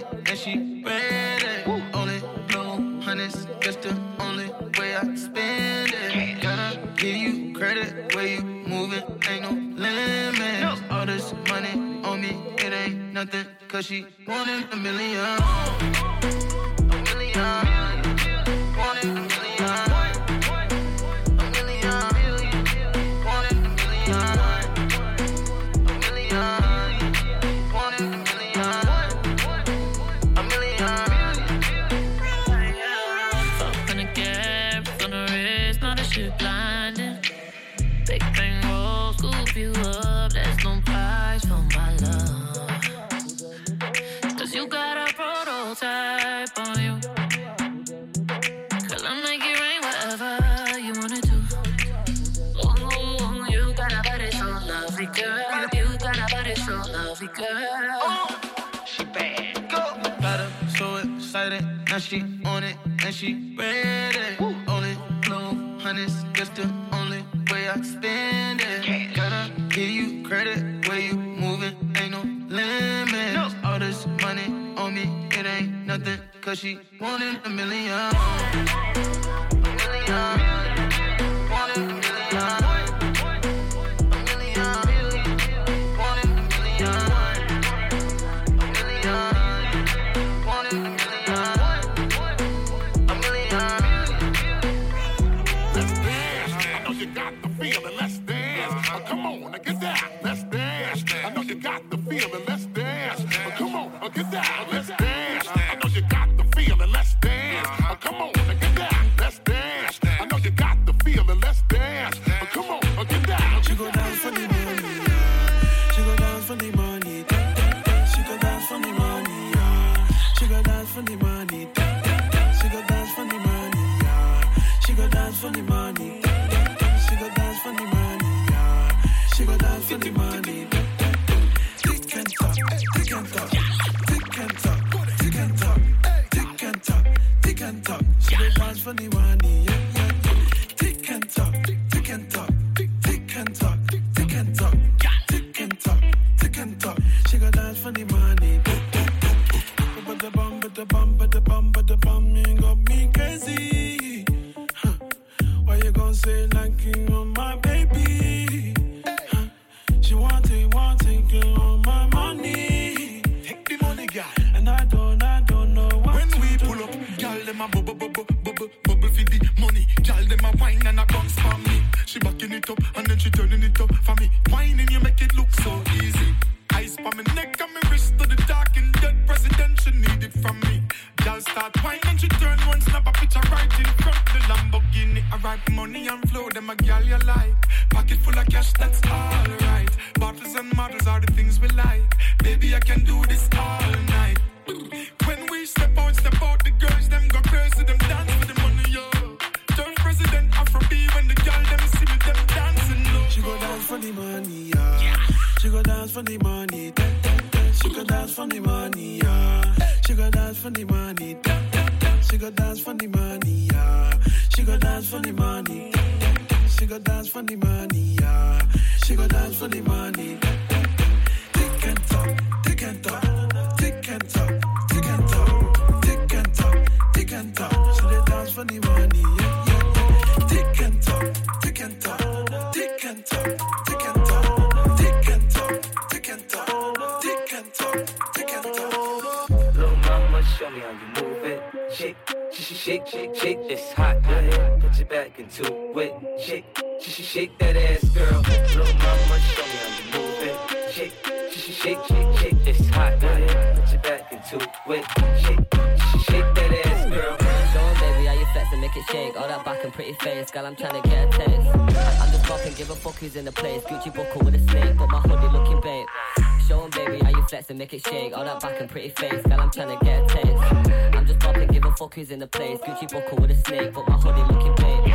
Speaker 39: It, and
Speaker 43: she ready. Only blue honey's just the only way I spend it. Gotta give you credit, where you moving, ain't no limit. All this money on me, it ain't nothing, cause she wanted a million. A million. A
Speaker 44: lovely, girl. You got a body so lovely, girl.
Speaker 45: Oh, she bad. Go. Got her so excited. Now she on it and she ready. Only blue honey's just the only way I spend it. Gotta give you credit where you moving. Ain't no limit. All this money on me, it ain't nothing. Cause she wanted a million. A million. Wanted
Speaker 42: and talk, tick and talk, tick and talk, tick and talk, tick and talk, tick and talk. Little mama, show me how you move it. Shake, shake, shake, shake, shake. It's hot, go ahead, put your back into it. Shake, shake, shake that ass, girl. Little mama, show me how you move it. Shake, shake, shake, shake, shake. It's hot, go ahead, put your back into it. Shake, shake, shake that ass, girl.
Speaker 12: Show 'em, baby, how you flex and make it shake. All that back and pretty face, girl, I'm trying to get a taste. I'm give a fuck who's in the place. Gucci buckle with a snake, but my hoodie looking babe. Show 'em, baby, how you flex and make it shake. All that back and pretty face, girl, I'm trying to get a taste. I'm just popping, give a fuck who's in the place. Gucci buckle with a snake, but my hoodie looking babe.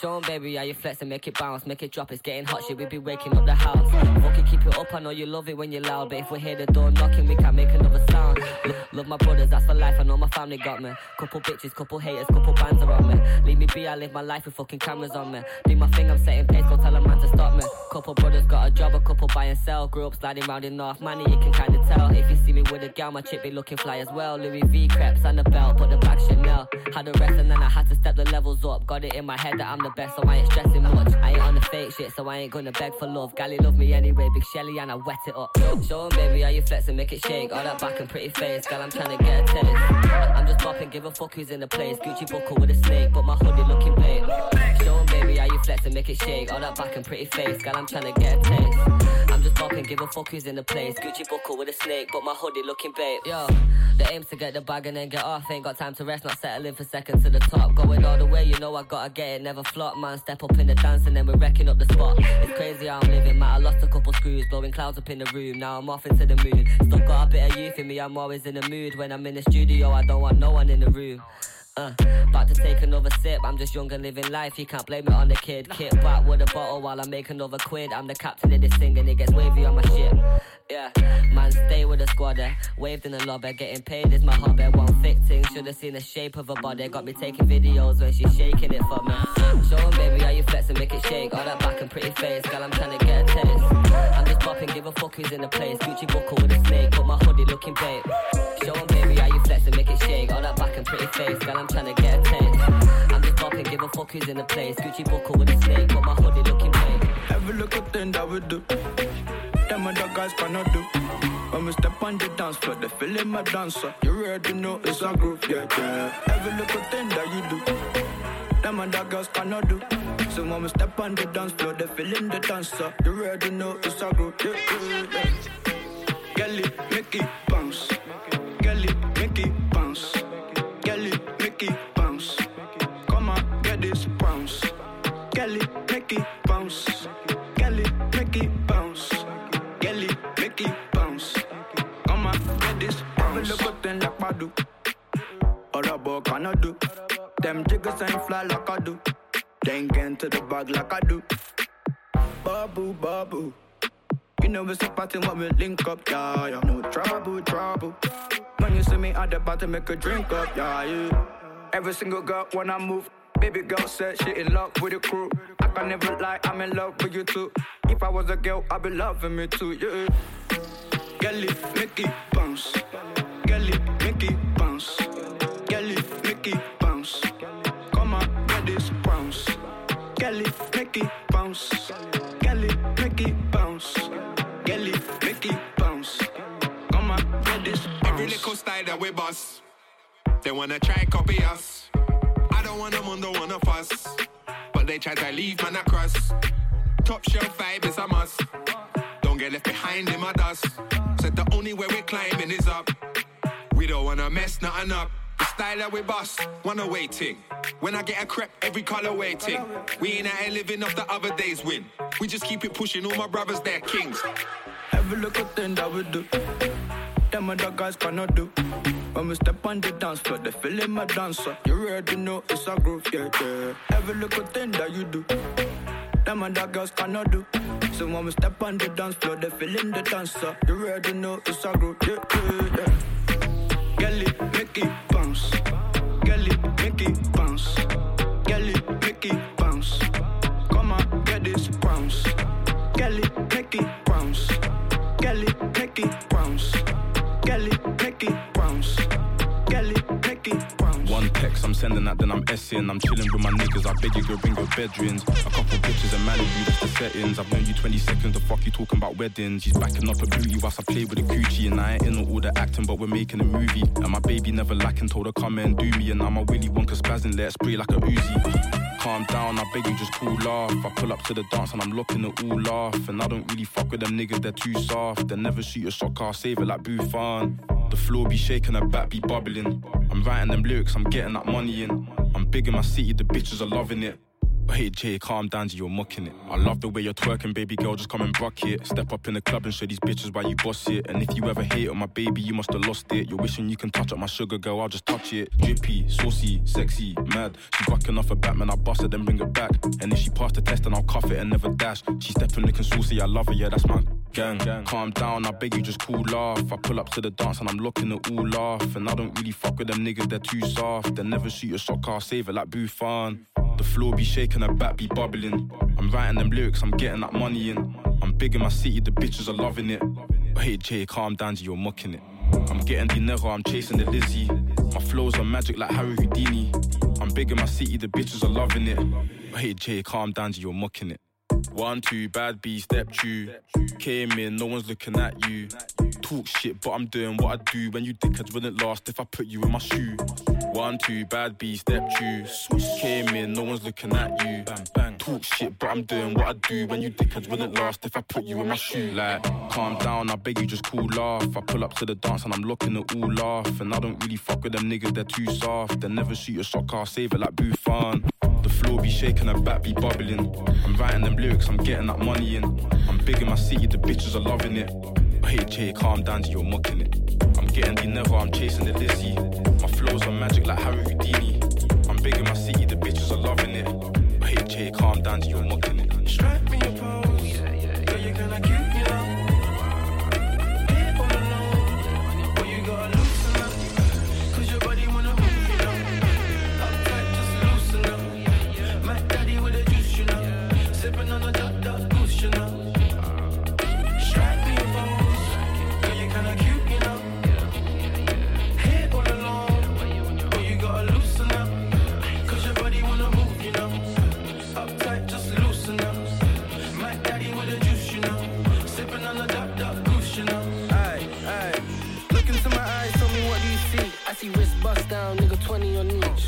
Speaker 12: Show 'em, baby, how you flex and make it bounce, make it drop. It's getting hot, shit, we be waking up the house. Fuck it, keep it up. I know you love it when you're loud, but if we hear the door knocking, we can't make another sound. Lo- love my brothers, that's for life. I know my family got me. Couple bitches, couple haters, couple bands around me. Leave me be, I live my life with fucking cameras on me. Do my thing, I'm setting pace, go tell a man to stop me. Couple brothers got a job, a couple buy and sell. Grew up sliding round in North Money, you can kinda tell. If you see me with a gal, my chick be looking fly as well. Louis V crepes and the belt, put the back Chanel. Had a rest and then I had to step the levels up. Got it in my head that I'm the best, so I ain't stressing much. I ain't on the fake shit, so I ain't gonna beg for love. Gally love me anyway, big Shelly, and I wet it up. Show 'em, baby, how you flex and make it shake. All that back and pretty face, girl, I'm trying to get a taste. I'm just bopping, give a fuck who's in the place. Gucci buckle with a snake, but my hoodie looking babe. Show how you flex and make it shake? All that back and pretty face, girl, I'm trying to get a taste. I'm just bopping, give a fuck who's in the place. Gucci buckle with a snake, but my hoodie looking babe. Yo, the aim's to get the bag and then get off. Ain't got time to rest, not settling for seconds to the top. Going all the way, you know I gotta get it, never flop. Man, step up in the dance and then we're wrecking up the spot. It's crazy how I'm living, man. I lost a couple screws, blowing clouds up in the room. Now I'm off into the moon. Still got a bit of youth in me, I'm always in the mood. When I'm in the studio, I don't want no one in the room. Uh, about to take another sip. I'm just young and living life. You can't blame it on the kid. Kit back with a bottle while I make another quid. I'm the captain of this thing and it gets wavy on my ship. Yeah, man, stay with the squad. Eh? Waved in the lobby, getting paid is my hobby. One thick thing, should've seen the shape of her body. Got me taking videos when she's shaking it for me. Show 'em, baby, how you flex and make it shake. All that back and pretty face, girl, I'm trying to get a taste. Popping, give a fuck who's in the place. Gucci buckle with a snake, but my hoodie looking babe. Show Show 'em, baby, how you flex and make it shake. All that back and pretty face, girl, I'm trying to get a taste. I'm just popping, give a fuck who's in the place. Gucci buckle with a snake, but my hoodie looking babe.
Speaker 43: Every little thing that we do, them other guys cannot do. When we step on the dance floor, they feeling my dancer. You already know it's a groove, yeah, yeah. Every little thing that you do, them other girls cannot do. So when we step on the dance floor, they feeling the dancer. You already know it's a groove, yeah, yeah, yeah. Girl, it make it bounce. Girl, it make it bounce. Girl, it make it bounce. Come on, get this bounce. Girl, it make it bounce. Girl, it make it bounce. Girl, it make it bounce. Come on, get this bounce. Every little thing like I do. Other boy cannot do. Fly like I do. They ain't get into the bag like I do. Babu, babu. You know it's a party when we link up, yeah, yeah. No trouble, trouble. When you see me at the party, make a drink up, yeah, yeah. Every single girl when I move, baby girl said she in love with the crew. I can never lie, I'm in love with you too. If I was a girl, I'd be loving me too, yeah. Girl, make it bounce. Girl, bounce. It make it bounce. Girl, it make it bounce. Come on, get this
Speaker 46: Every little style that we bust, they wanna try copy us. I don't want them under one of us, but they try to leave man across. Top shelf vibe is a must. Don't get left behind in my dust. Said the only way we're climbing is up. We don't wanna mess nothing up. Style that we bust, wanna waiting. When I get a crepe, every color waiting. We ain't out living off the other day's win. We just keep it pushing. All my brothers, they're kings.
Speaker 43: Every little thing that we do, them other guys cannot do. When we step on the dance floor, they feeling my dancer. You already know it's a groove, yeah, yeah. Every little thing that you do, them other girls cannot do. So when we step on the dance floor, they feeling the dancer. You already know it's a groove, yeah, yeah, yeah. It make it bounce. It bounce. It make it bounce. Come on, get this bounce. Bounce. Bounce. Bounce.
Speaker 47: I'm sending that, then I'm essing. I'm chilling with my niggas. I beg you, go bring your bedrooms. A couple bitches and Malibu, that's the settings. I've known you 20 seconds. The fuck you talking about weddings? He's backing up a booty whilst I play with a coochie. And I ain't in all the acting, but we're making a movie. And my baby never lacking, told her come and do me. And now my Willy Wonka spazzing, let it spray like a Uzi. Calm down, I beg you, just cool off. I pull up to the dance and I'm locking it all off. And I don't really fuck with them niggas, they're too soft. They never shoot a shot, car save it like Buffon. The floor be shaking, her back be bubbling. I'm writing them lyrics, I'm getting that money in. I'm big in my city, the bitches are loving it. Hey Jay, calm down, you're mocking it. I love the way you're twerking, baby girl, just come and rock it. Step up in the club and show these bitches why you boss it. And if you ever hate on my baby, you must have lost it. You're wishing you can touch up my sugar girl, I'll just touch it. Drippy, saucy, sexy, mad. She bucking off a Batman, I bust it, then bring her back. And if she passed the test, then I'll cuff it and never dash. She's stepping looking saucy, I love her, yeah, that's my gang. Calm down, I beg you, just cool off. I pull up to the dance and I'm locking it all off. And I don't really fuck with them niggas, they're too soft. They never shoot a shot, car save it like Buffon. The floor be shaking, her back be bubbling. I'm writing them lyrics, I'm getting that money in. I'm big in my city, the bitches are loving it. Hey Jay, calm down, you're mocking it. I'm getting dinero, I'm chasing the Lizzie. My flows are magic like Harry Houdini. I'm big in my city, the bitches are loving it. Hey Jay, calm down, you're mocking it. One, two, bad B, step two. Came in, no one's looking at you. Talk shit, but I'm doing what I do. When you dickheads wouldn't last if I put you in my shoe. One, two, bad B, step two. Switch came in, no one's looking at you. Bang, bang. Talk shit, but I'm doing what I do. When you dickheads wouldn't last if I put you in my shoe. Like, calm down, I beg you, just cool laugh. I pull up to the dance and I'm locking it all off. And I don't really fuck with them niggas, they're too soft. They never shoot a shot, I'll save it like Buffon. The floor be shaking, her back be bubbling. I'm writing them lyrics, I'm getting that money in. I'm big in my city, the bitches are loving it. Hey Jay, calm down, you're mocking it. I'm getting the never, I'm chasing the Lizzie. Flows magic like Harry Houdini. I'm big in my city, the bitches are loving it. Hey Jay, calm down, you're mocking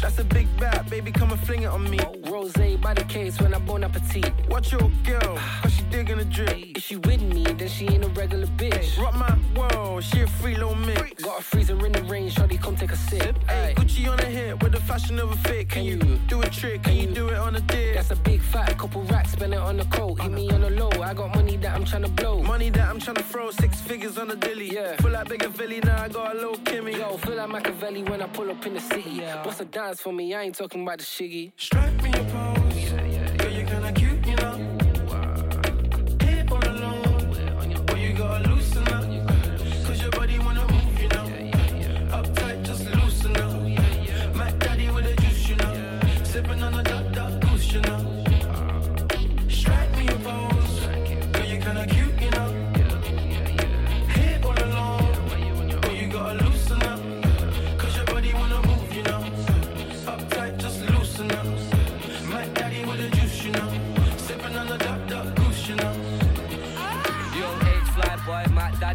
Speaker 37: That's a big bat, baby, come and fling it on me. Rose by the case when I bon appetit. Watch your girl, cause she digging the drip. If she with me, then she ain't a regular bitch. Rock my world, she a free little mix. Got a freezer in the rain, shawty, come take a sip. Ay, Gucci on the hip with the fashion of a fit. Can you do a trick? Can you do it on a dick? That's a big fat couple racks, spend it on the coat. Hit me on the low, I got money that I'm tryna blow. Money that I'm tryna throw, six figures on the dilly. Yeah. Feel like bigger Philly, now I got a little Kimmy. Yo, feel like Machiavelli when I pull up in the city. Yeah. What's a dance for me? I ain't talking about the shiggy.
Speaker 48: Strike me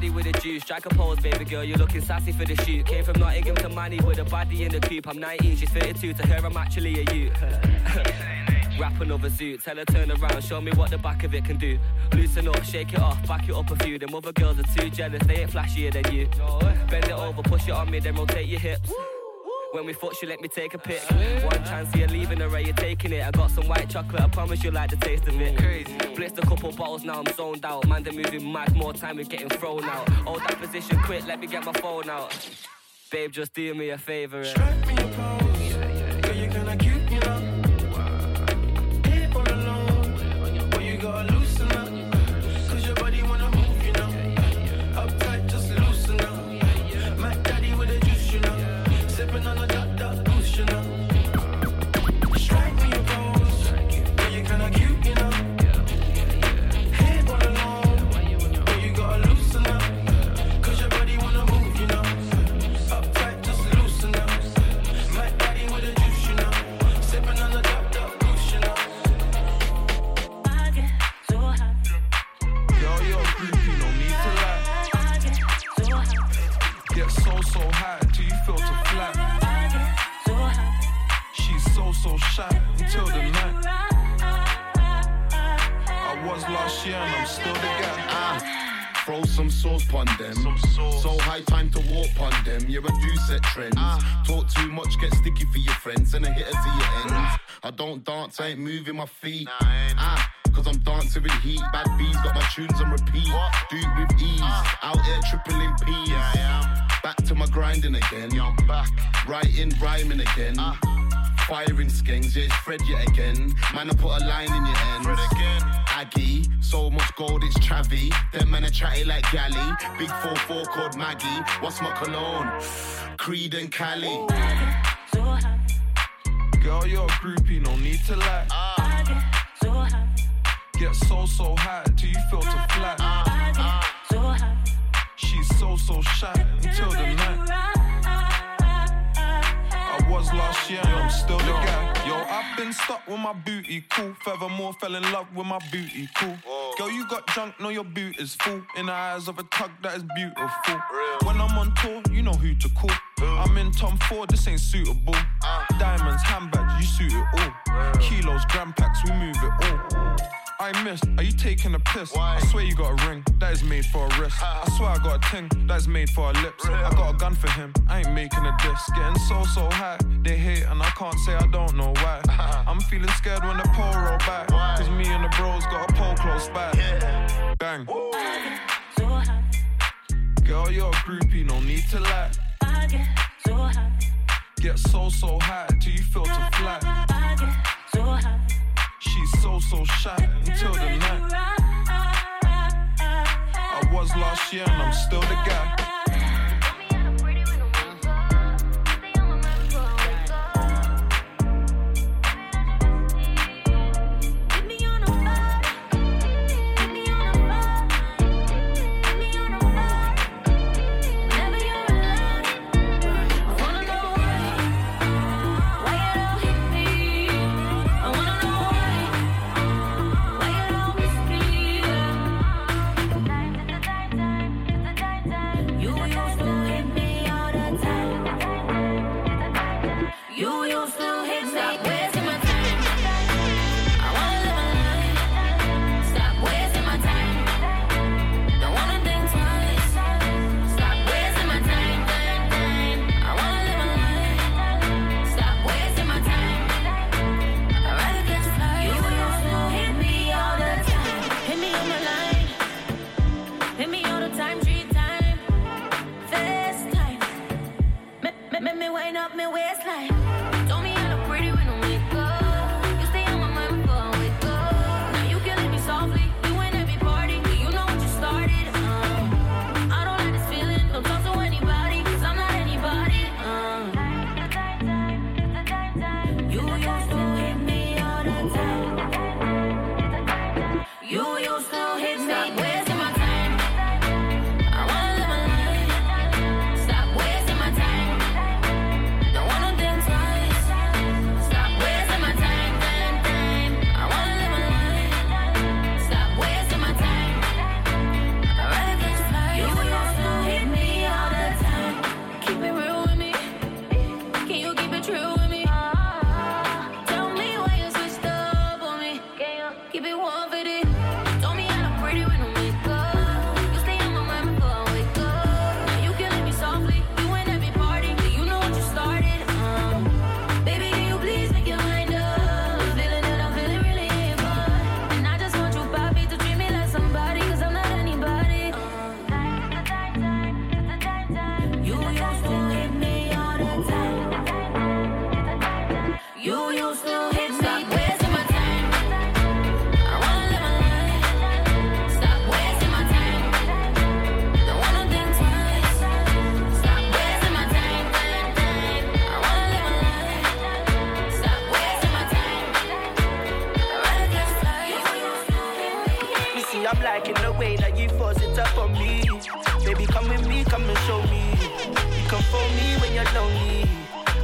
Speaker 48: Daddy with a juice.
Speaker 49: Strike a pose, baby girl, you're looking sassy for the shoot. Came from Nottingham to Manny with a body in the coop. I'm 19, she's 32. To her, I'm actually a youth. Rap another zoot, tell her turn around, show me what the back of it can do. Loosen up, shake it off, back it up a few. Them other girls are too jealous, they ain't flashier than you. Bend it over, push it on me, then rotate your hips. When we fuck, she let me take a pic. One chance, you're leaving her, you're taking it. I got some white chocolate, I promise you'll like the taste of it. Crazy. Blitzed a couple bottles, now I'm zoned out. Man, they're moving mad, more time we're getting thrown out. Hold that position quick, let me get my phone out. Babe, just do me a favor. Eh.
Speaker 7: Sauce pon them. So high time to walk pon them. You're a do set trends. Ah. Talk too much, get sticky for your friends, and a hitter to your ends. Ah. I don't dance, I ain't moving my feet. Ah, cause I'm dancing with heat. Bad bees got my tunes on repeat. Do it with ease. Ah. Out here tripling P's. Back to my grinding again. I'm back, writing, rhyming again. Firing skanks, yeah, it's Fred yet again. Man, I put a line in your end. Fred again. Aggie, so much gold, it's Travi. Them men are chatty like Galley. Big 4-4 called Maggie. What's my cologne? Creed and Cali.
Speaker 23: Girl, you're a groupie, no need to lie. Get so, so high till you feel to flat. She's so, so shy until the night. Was last year and I'm still the guy. Yo,
Speaker 50: I've been stuck with my booty, cool. Furthermore, fell in love with my booty, cool. Girl, you got junk, know your boot is full. In the eyes of a tug that is beautiful. When I'm on tour, you know who to call. I'm in Tom Ford, this ain't suitable. Diamonds, handbags, you suit it all. Kilos, gram packs, we move it all. I missed, are you taking a piss? I swear you got a ring, that is made for a wrist. I swear I got a ting, that is made for a lips. I got a gun for him, I ain't making a diss. Getting so, so high, they hate and I can't say I don't know why. I'm feeling scared when the pole roll back. Cause me and the bros got a pole close by. Yeah. Bang. Girl, you're a groupie, no need to lie. Get so, so high till you feel to fly. So shy until the night. I was last year and I'm still the guy.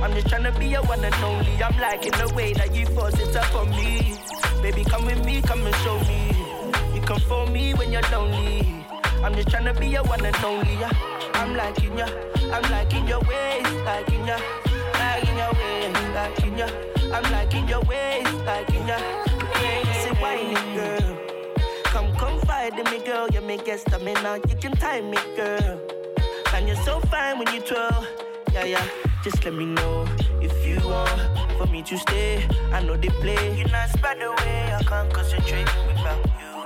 Speaker 51: I'm just
Speaker 48: tryna be your one and only. I'm liking the way that you force it up on me. Baby, come with me, come and show me. You come for me when you're lonely. I'm just tryna be your one and only. yeah. I'm liking ya, I'm liking your ways, liking ya, liking your ways, liking ya. I'm liking your ways, liking ya. Say whining girl. Come confide in me, girl. You make get stamina. You can time me, girl. And you're so fine when you twirl. Yeah, yeah. Just let me know if you want for me to stay. I know they play. You're not by the way. I can't concentrate without you.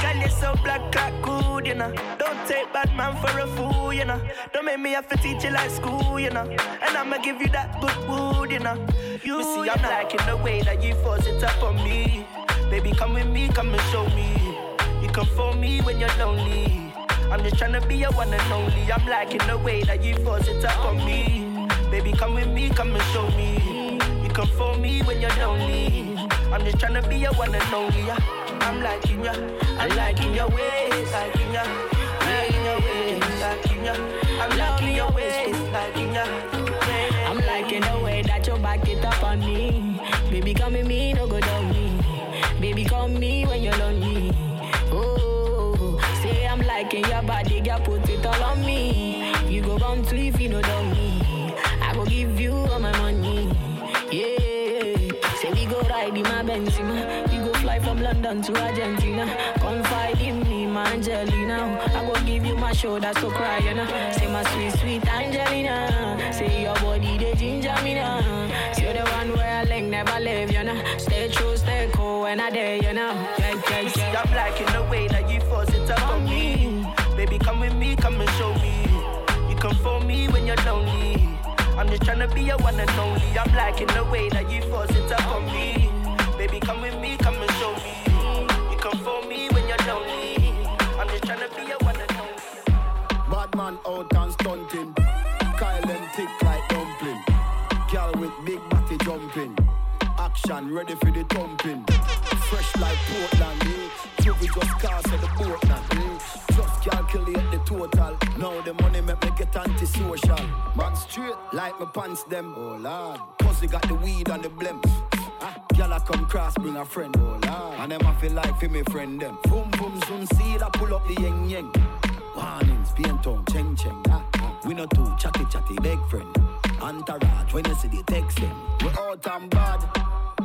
Speaker 48: Girl, you're so black, like good, you know. Don't take bad man for a fool, you know. Don't make me have to teach you like school, you know. And I'ma give you that good wood, you know. You, see, I'm liking the way that you force it up on me. Baby, come with me, come and show me. You come for me when you're lonely. I'm just tryna be your one and only. I'm liking the way that you force it up on me. Baby, come with me, come and show me. You come for me when you're lonely. I'm just tryna be your one and only. I'm liking ya, I'm liking your ways, liking ya, liking your ways, liking ya. I'm liking your ways, liking ya.
Speaker 52: I'm liking the way that you back it up on me.
Speaker 50: Baby, come with me, no go London to Argentina. Confide in me, my Angelina. I go give you my shoulder, so cry, you know. Say my sweet, sweet Angelina. Say your body, they ginger me now. Say the one where I link never leave, you know. Stay true, stay cool when I dare, you know. Yeah, yeah,
Speaker 48: You see,
Speaker 50: yeah.
Speaker 48: I'm liking the way that you force it up on me. Baby, come with me, come and show me. You come for me when you're lonely. I'm just tryna be your one and only. I'm liking the way that you force it up on me. Baby, come with me, come and show me.
Speaker 38: Man out and stunting. Kyle them thick like dumpling. Girl with big body jumping. Action ready for the thumping. Fresh like Portland, eh? Juvie just cast at the now, eh? Just calculate the total. Now the money make me get antisocial. Man straight like my pants them. Oh lord. Pussy got the weed and the blem. Ah, I come cross, bring a friend. Oh lord. And them I feel like for me friend them. Boom boom zoom see I pull up the yeng yeng. Warnings, paint tongue, cheng cheng. Ah, ah. We not too chatty chatty, big friend. Entourage, when you see the text them. We out and bad,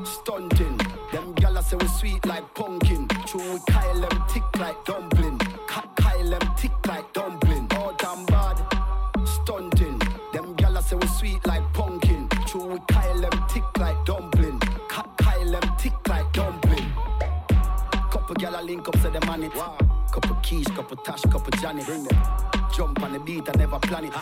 Speaker 38: stunting. Them gala say we sweet like pumpkin. True, we Kyle them tick like dumpling. Kyle them tick like dumpling. Out and bad, stunting. Them gala say we sweet like pumpkin. True, we Kyle them tick like dumpling. Link up, say them on it. Couple keys, couple tash, couple Janet. Bring them. Jump on the beat, I never plan it.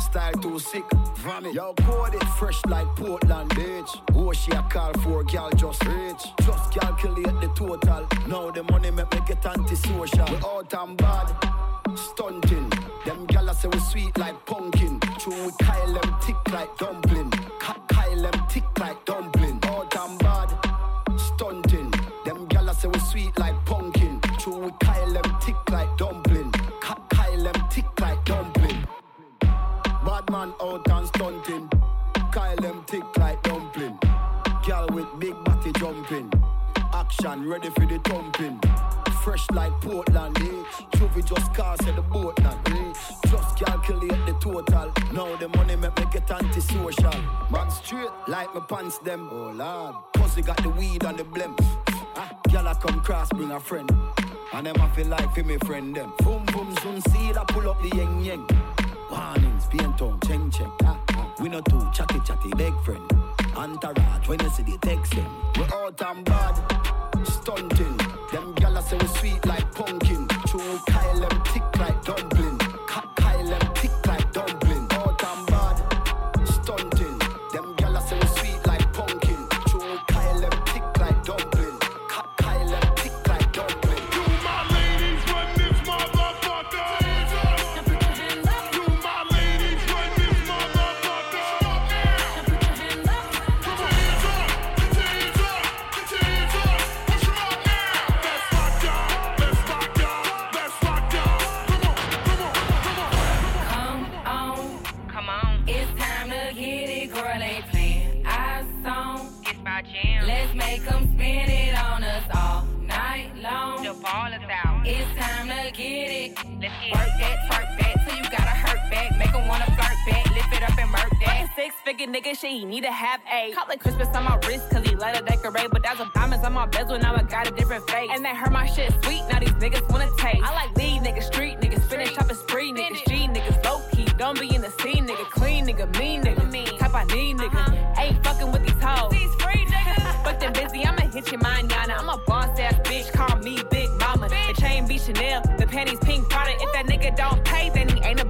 Speaker 38: Style too sick, vomit. Yo, code it fresh like Portland, bitch. Oh, she a call for gal just rich. Just calculate the total. Now the money make me get antisocial. We out and bad, stunting. Them gal say we sweet like pumpkin. True, we Kyle them thick like dumpling. Kyle them thick like dumpling. Action ready for the thumping. Fresh like Portland, eh? Juvie just cast at the boat now, eh? Just calculate the total. Now the money make me get antisocial. Man straight like my pants them. Oh lord. Pussy got the weed and the blem. Ah, girl I come cross, bring a friend. And them I feel like for me friend them. Boom boom zoom see I pull up the yeng yeng. Warnings, paint tongue, cheng cheng. Ah, ah. We not too chatty chatty, big friend. Entourage, when you see the text them. We out and bad, stunting. Them gyal say we sweet like pumpkin. True, Kyle
Speaker 53: Six figure nigga shit, he need to have a Call it Christmas on my wrist, cause he let it decorate. But that's a diamonds on my bezel, now I got a different face. And they heard my shit sweet, now these niggas wanna taste. I like lead niggas, street niggas, finish shopping spree niggas, G niggas, low key. Don't be in the scene, nigga, clean nigga, mean nigga. Type I need nigga. Uh-huh. Ain't fucking with these hoes. These free niggas. Fuck them busy, I'ma hit your manana. I'm a boss ass bitch, call me Big Mama. The chain be Chanel, the panties pink Prada. If that nigga don't pay, then he ain't about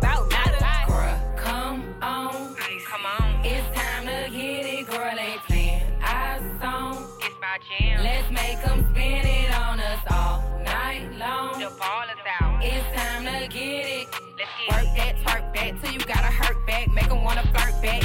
Speaker 54: Let's make 'em spin it on us all night long. The ball is out. It's time to get it. Let's get work that, twerk that till you gotta hurt back. Make 'em wanna flirt back.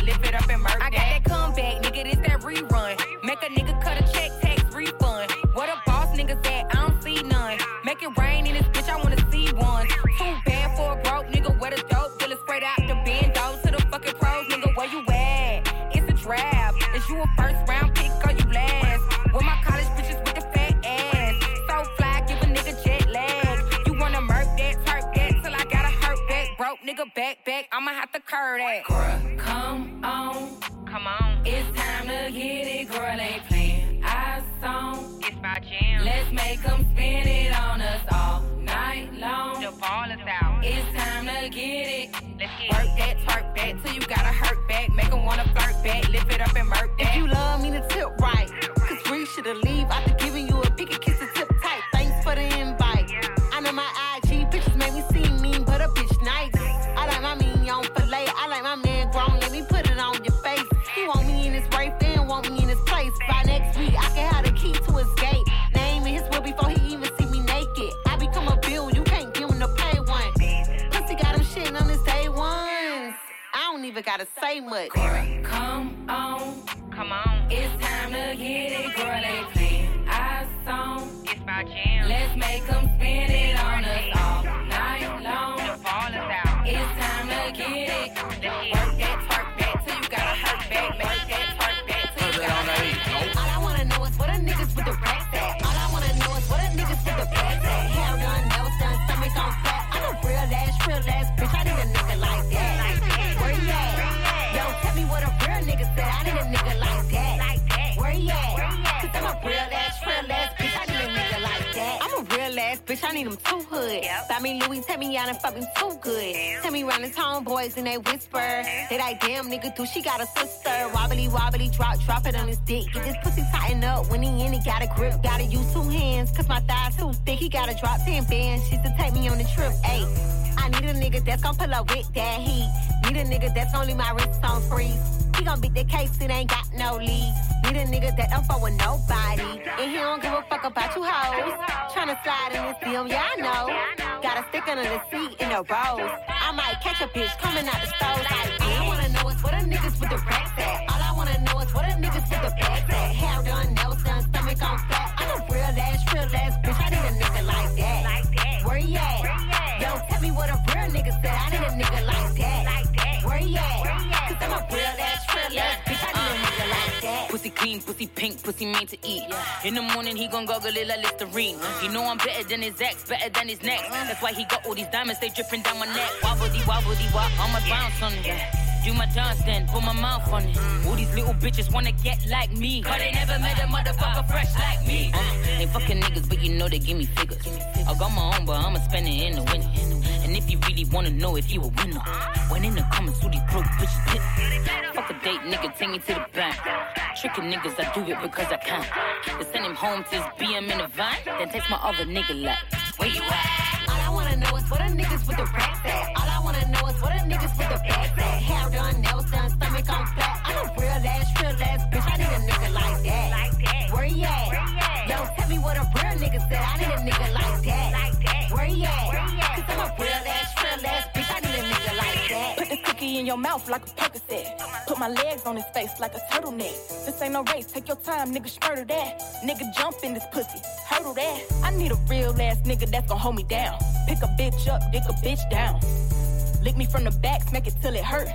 Speaker 54: And
Speaker 55: they whisper. They like, damn nigga, do she got a sister? Wobbly, wobbly, drop, drop it on his dick. Get this pussy tighten up when he in, he got a grip. Gotta use two hands, cause my thighs too thick. He gotta drop 10 bands. She's to take me on the trip. Ayy, I need a nigga that's gon' pull up with that heat. Need a nigga that's only my wrist on freeze. He gon' beat the case, it ain't got no lead. Need a nigga that don't fuck with nobody. And he don't give a fuck about you hoes. Tryna slide in this DM, yeah, I know. Got a stick under the seat the rose. I might catch a bitch coming out the stove like, all I wanna know is where the niggas with the racks at. All I wanna know is where the niggas with the bags at. Hair done,
Speaker 50: pussy pink, pussy made to eat. In the morning, he gon' goggle it like Listerine. He know I'm better than his ex, better than his next. That's why he got all these diamonds, they dripping down my neck. Ah. Wobbledy, wobbledy, wop, I'ma bounce on it. Do my dance then, put my mouth on it. Mm. All these little bitches wanna get like me. But they never met a motherfucker uh-huh. fresh like me. Uh-huh. Uh, ain't fucking niggas, but you know they give me figures. I got my own, but I'ma spend it in the winter. And if you really wanna know if you a winner, when in the comments, who these broke bitches hit. Fuck a date, nigga, take me to the bank. Tricking niggas, I do it because I can. They send him home to his BM in a van, then text my other nigga like, where you at?
Speaker 55: All I wanna know is where the niggas with the racks at. All I wanna know is where the niggas with the bags at. Hair done, nails done, stomach on flat. I'm a real ass, real ass bitch. I need a nigga like that. Where you at? Yo, tell me what a real nigga said. I need a nigga like
Speaker 54: In your mouth like a Percocet. Put my legs on his face like a turtleneck. This ain't no race, take your time, nigga, murder that. Nigga, jump in this pussy, hurdle that. I need a real ass nigga that's gonna hold me down. Pick a bitch up, dick a bitch down. Lick me from the back, smack it till it hurt.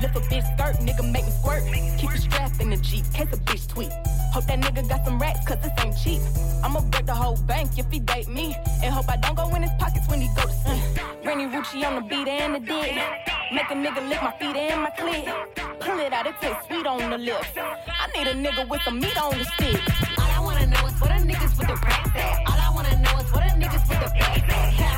Speaker 54: Lift a bitch skirt, nigga, make me squirt. Keep it strapped in the Jeep, case a bitch tweet. Hope that nigga got some racks, cause this ain't cheap. I'ma break the whole bank if he date me. And hope I don't go in his pockets when he go to sleep. Rennie Rucci on the beat and the dick. Make a nigga lick my feet and my clit. Pull it out, it tastes sweet on the lips. I need a nigga with some meat on the stick.
Speaker 55: All I wanna know is where the niggas with the racks at. All I wanna know is where the niggas with the bags at.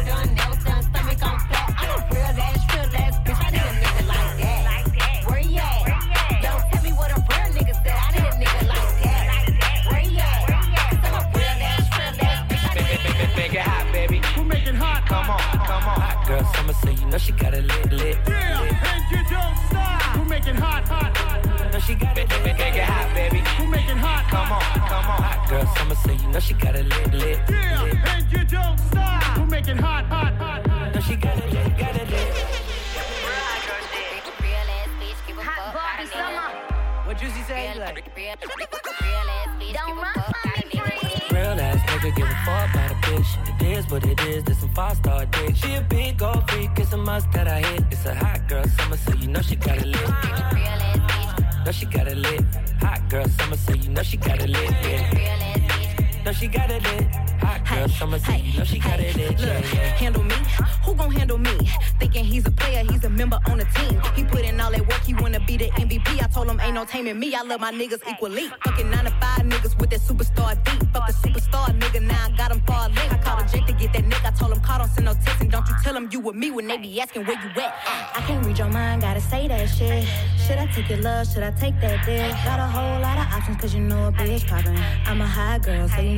Speaker 56: Hot girl, summer say you know she got it lit, lit.
Speaker 22: Yeah, and you don't stop.
Speaker 56: Who make it hot, hot, hot? Know she got it lit, make it hot, baby.
Speaker 22: Who make it hot?
Speaker 56: Come on, come on. Hot girl, summer say you know she got it lit, lit.
Speaker 22: Yeah, and you don't stop. Who make it hot, hot, hot, hot?
Speaker 56: Know she got it lit, got it lit.
Speaker 57: Hot Barbie summer.
Speaker 58: What Juicy say? Like,
Speaker 57: Don't run from me, free.
Speaker 56: Real It is what it is, this some five star dick. She a big old freak, it's a must that I hit. It's a hot girl summer, so you know she got it lit. know she got it lit. Hot girl summer, so you know she got it lit. Yeah. Know she got it lit. Hot girl summer, so you know she got it lit.
Speaker 50: Look,
Speaker 56: yeah.
Speaker 50: handle me? Who gon' handle me? Thinking he's a player, he's a member on the team. He put in all that work, he wanna be the MVP. I told him ain't no taming me. I love my niggas equally. Fucking nine to five niggas with that superstar deep. Fuck the superstar nigga, now I got him far. I called a Jake to get that nigga. I told him call, don't send no text, and don't you tell him you with me when they be asking where you at. I can't read your mind, gotta say that shit. Should I take your love? Should I take that dick? Got a whole lot of options, cause you know a bitch poppin'. I'm a high girl, so you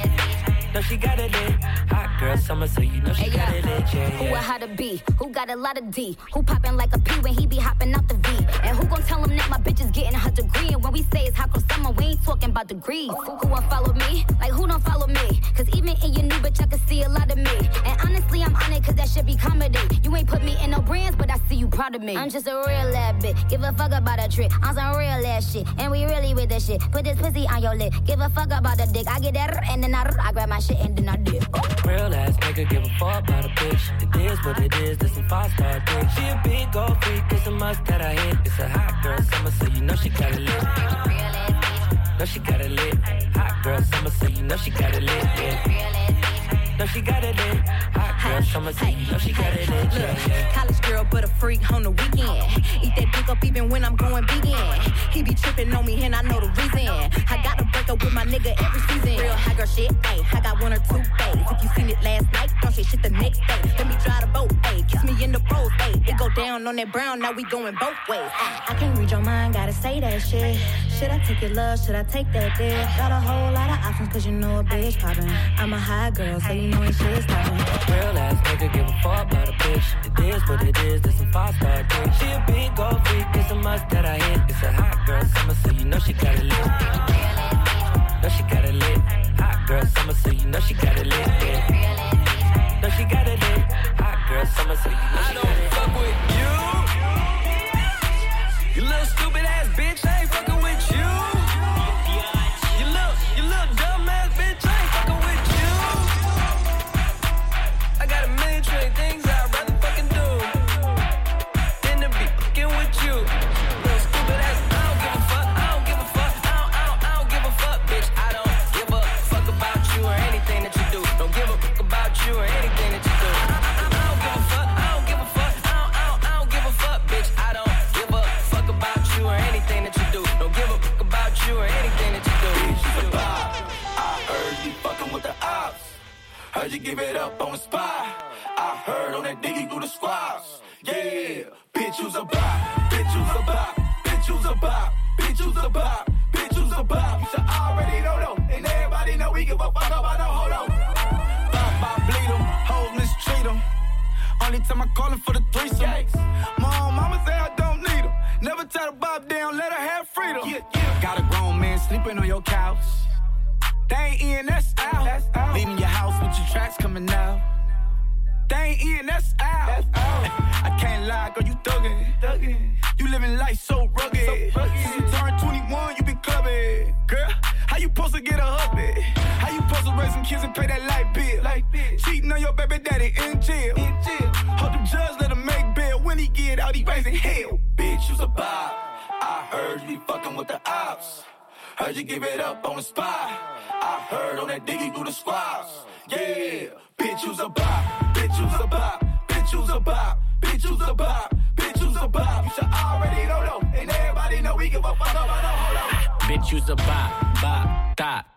Speaker 56: Know she got it lit. Hot girl summer, so you know she
Speaker 55: Hey,
Speaker 56: got it lit. Yeah,
Speaker 55: Who a
Speaker 56: yeah.
Speaker 55: how to be? Who got a lot of D? Who poppin' like a P when he be hopping out the V? And who gon' tell him that my bitch is getting her degree? And when we say it's hot girl summer, we ain't talking about degrees. Who won't follow me? Like who don't follow me? Cause even in your new bitch, I can see a lot of me. And honestly, I'm on it cause that should be comedy. You ain't put me in no brands, but I see you proud of me. I'm just a real ass bitch. Give a fuck about a trick. I'm some real ass shit. And we really with this shit. Put this pussy on your lip. Give a fuck about the dick. I get that and then I, I grab my shit and then I dip.
Speaker 56: Real ass nigga give a fuck about a bitch. It is what it is, this some five star dick. She a big gold freak, it's a must that I hit. It's a hot girl summer, so you know she got it lit. Know she got it lit. Hot girl summer, so you know she got it lit. Yeah. Know she got it in. Hot girl summer, so you know she got it. Yeah,
Speaker 50: Look, college girl, but a freak on the weekend. Eat that dick up even when I'm going vegan. He be tripping on me, and I know the reason. I got to break up with my nigga every season. Real high girl shit, ayy. I got one or two days. If you seen it last night, don't say shit the next day. Let me try the boat, ayy. Kiss me in the pros, ayy. It go down on that brown, now we going both ways. I can't read your mind, gotta say that shit. Should I take your love? Should I take that dick? Got a whole lot of options, cause you know a bitch poppin'. I'm a high girl, so you know when shit's stoppin'.
Speaker 56: Real ass nigga give a fuck about a bitch. It is what it is, this some five star dick. She a big gold freak, it's a must that I hit. It's a hot girl summer, so you know she got it lit. Know she got it lit. Hot girl summer, so you know she got it lit. Yeah. Know she got it lit. Hot girl summer, so you know she got it lit.
Speaker 59: I don't fuck with you. You little stupid ass bitch, I ain't Heard you give it up on the spot. I heard on that diggy through the squads. Yeah, bitch, you's a bop. Bitch, you's a bop. Bitch, you's a bop. Bitch, you's a bop. Bitch, you's a bop. You should already know though. And everybody know we give a fuck about no hold on. Bop, bop, bleed them. Hoes mistreat them. Only time I call him for the threesome. Mom, mama say I don't need him. Never tell the bob down, let her have freedom. Got a grown man sleeping on your couch. They ain't in, that's out. Leaving your house with your tracks coming out. They ain't in, that's out. I can't lie, girl, you thuggin'. thuggin'. You living life so rugged. Since you turned 21, you been clubbing. Girl, how you supposed to get a hubby? How you supposed to raise some kids and pay that light bill? Cheating on your baby daddy in jail. Hold the judge, let him make bail. When he get out, he raising hell. Bitch, you's a bop. I heard you be fucking with the ops. Heard you give it up on the spot. I heard on that diggy through the squads. Yeah, bitch, you's a bop. Bitch, you's a bop. Bitch, you's a bop. Bitch, you's a bop. Bitch, you's a bop. You should already know though. And everybody know we give a fuck about hold on.
Speaker 32: Bitch, you's a bop, bop, dot.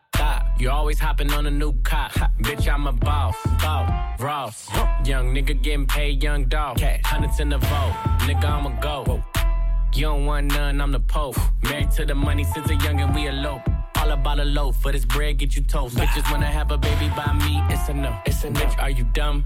Speaker 32: You always hopping on a new cop. Bitch, I'm a boss, boss, Ross. Young nigga getting paid, young dog. Hundreds in the vote, nigga, I'm a go. You don't want none, I'm the Pope. Married to the money since a youngin', we elope. All about a loaf, for this bread get you toast. Bitches wanna have a baby by me, it's a no. It's a bitch, are you dumb?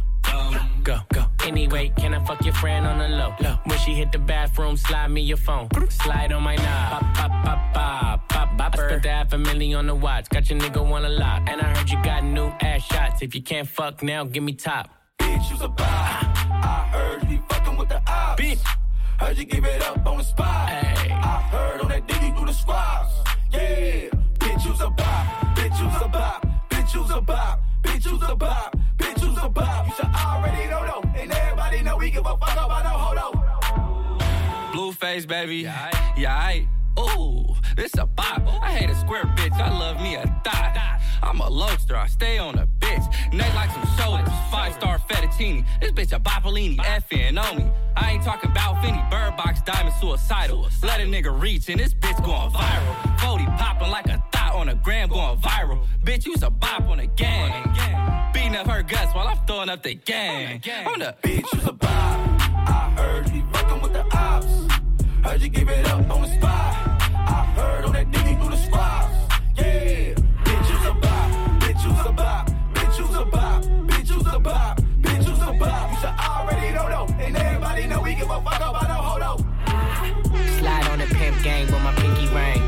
Speaker 32: Go, go. Anyway, can I fuck your friend on the low? low. When she hit the bathroom, slide me your phone. Slide on my knob. Pop, pop, pop, pop, pop, pop. I spent the half a million on the watch. Got your nigga wanna lock. And I heard you got new ass shots. If you can't fuck now, give me top.
Speaker 59: Bitch, you's a bop. I heard you fucking with the ops. Bitch. Heard you give it up on the spot. I heard on that diggy through the squads. Yeah, bitch, you's a bop. Bitch, you's a bop. Bitch, you's a bop. Bitch, you's a bop. Bitch, you's a bop. You should already know, though. And everybody know we give a fuck about no hold on.
Speaker 60: Blueface, baby. Yeah, yeah, Ooh, this a bop. I hate a square bitch. I love me a thot. I'm a lobster. I stay on a bitch. Neck like some shoulders. Five star fettuccine. This bitch a Boppolini. Effing on me. I ain't talking about Finny. Bird box diamond suicidal. Let a nigga reach and this bitch going viral. 40 popping like a thought on a gram going viral. Bitch, you's a bop on a gang. Beating up her guts while I'm throwing up the gang. On the
Speaker 59: bitch, you's a bop. I heard you fucking with the ops. Heard you give it up on the spot. I heard on that diggy through the squads. Yeah, bitch, you's a bop. Bitch, you's a bop. Bitch, you's a bop. Bitch, you's a bop. Bitch, you's a bop. You should already know, though. And everybody know we give a fuck about hold on.
Speaker 32: Slide on the pimp gang with my pinky ring.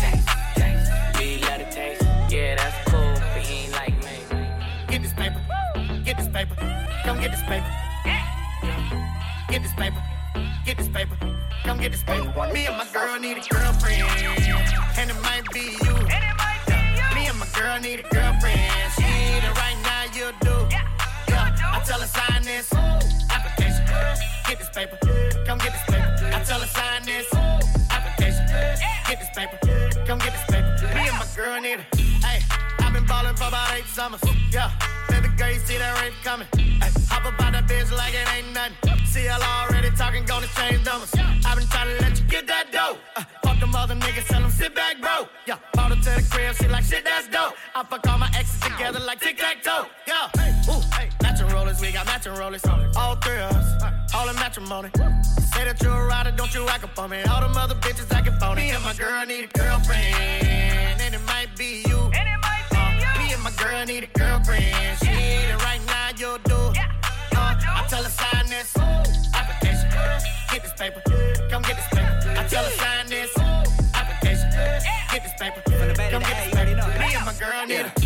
Speaker 50: Paper, come get this paper. Get this paper, get this paper, come get this paper. Me and my girl need a girlfriend, and it might be you. Me and my girl need a girlfriend. She need it right now, you do. Yeah. I tell her sign this application. Get this paper, come get this paper. I tell her sign this application. Get this paper, come get this paper. Me and my girl need it. Hey, ballin' for about eight summers. Yeah, baby girl, you see that rape coming. Hey, hop up on that bitch like it ain't nothing. See y'all already talking, gonna change numbers. I've been trying to let you get that dough. Uh, fuck them other niggas, tell them sit back, bro. Yeah, bought to the crib, she like shit, that's dope. I fuck all my exes together like tic tac toe. Yeah, ooh, hey, matching rollers, we got matching rollers. All three of us, all in matrimony. Say that you're a rider, don't you act up on me. All them other bitches i acting phony. Me and my girl need a girlfriend, and it might be you. My girl need a girlfriend. She need it right now, you'll do. Uh, I tell her sign this application. Get this paper, come get this paper. I tell her sign this application. Get this paper, come get this paper. Me and my girl need it.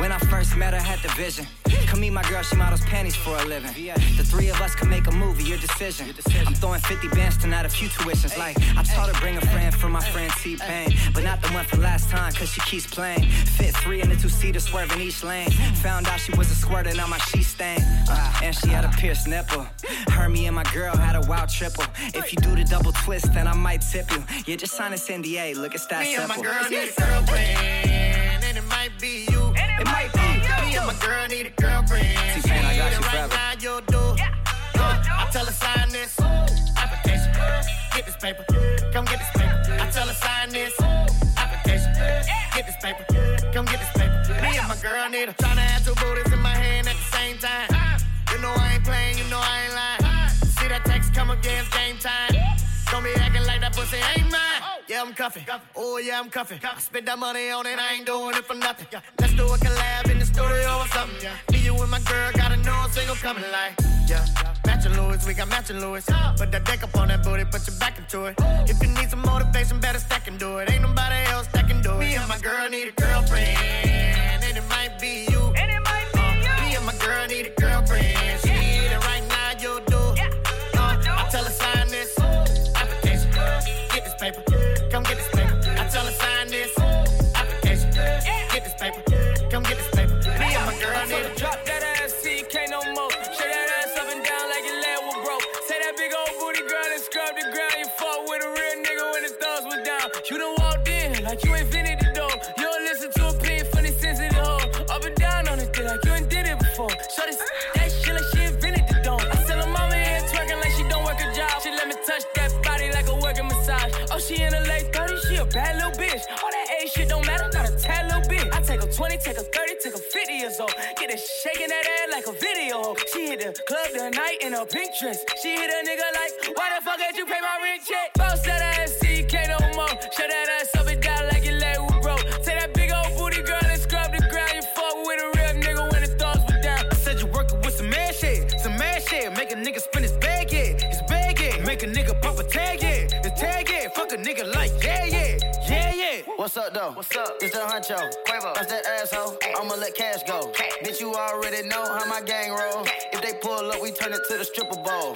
Speaker 28: When I first met her, had the vision. Come meet my girl, she models panties for a living. The three of us can make a movie, your decision. I'm throwing 50 bands tonight, a few tuitions. Like, I taught her bring a friend for my friend T-Pain. But not the one from last time, cause she keeps playing. Fit three in the two-seater, swerving each lane. Found out she was a squirter, now my sheet stain. Uh, and she had a pierced nipple. Her, me, and my girl had a wild triple. If you do the double twist, then I might tip you. Yeah, just sign this NDA, look, it's that
Speaker 50: Me and
Speaker 28: simple.
Speaker 50: my girl need a girlfriend, and it might be you.
Speaker 28: It might be
Speaker 50: Me and my girl need a girlfriend. She
Speaker 28: T-Pain, I got
Speaker 50: need
Speaker 28: you
Speaker 50: right
Speaker 28: forever.
Speaker 50: now, you'll do. Uh, I tell her sign this application. Get this paper, come get this paper. I tell her sign this application. Get this paper, come get this paper. Me and my girl need a tryna have two booties in my hand at the same time. You know I ain't playing, you know I ain't lying. See that text come again, it's game time. Don't be acting like that pussy ain't mine. Yeah, I'm cuffing. Oh, yeah, I'm cuffing. I spend that money on it, I ain't doing it for nothing. Let's do a collab in the studio or something. Me, you, and my girl gotta know a single coming like. Yeah, matching Louis, we got matching Louis. Put that deck up on that booty, put your back into it. If you need some motivation, better stack and do it. Ain't nobody else that can do it. Me and my girl need a girlfriend, and it might be
Speaker 38: take a 20, take a 30, take a 50 years old. Get it shaking that ass like a video. She hit the club tonight in a pink dress. She hit a nigga like, why the fuck did you pay my rent check? Bounce that ass, up,
Speaker 22: though? What's up? It's the huncho. Quavo. That's that asshole. I'ma let cash go. Bitch, you already know how my gang roll. If they pull up, we turn it to the stripper bowl.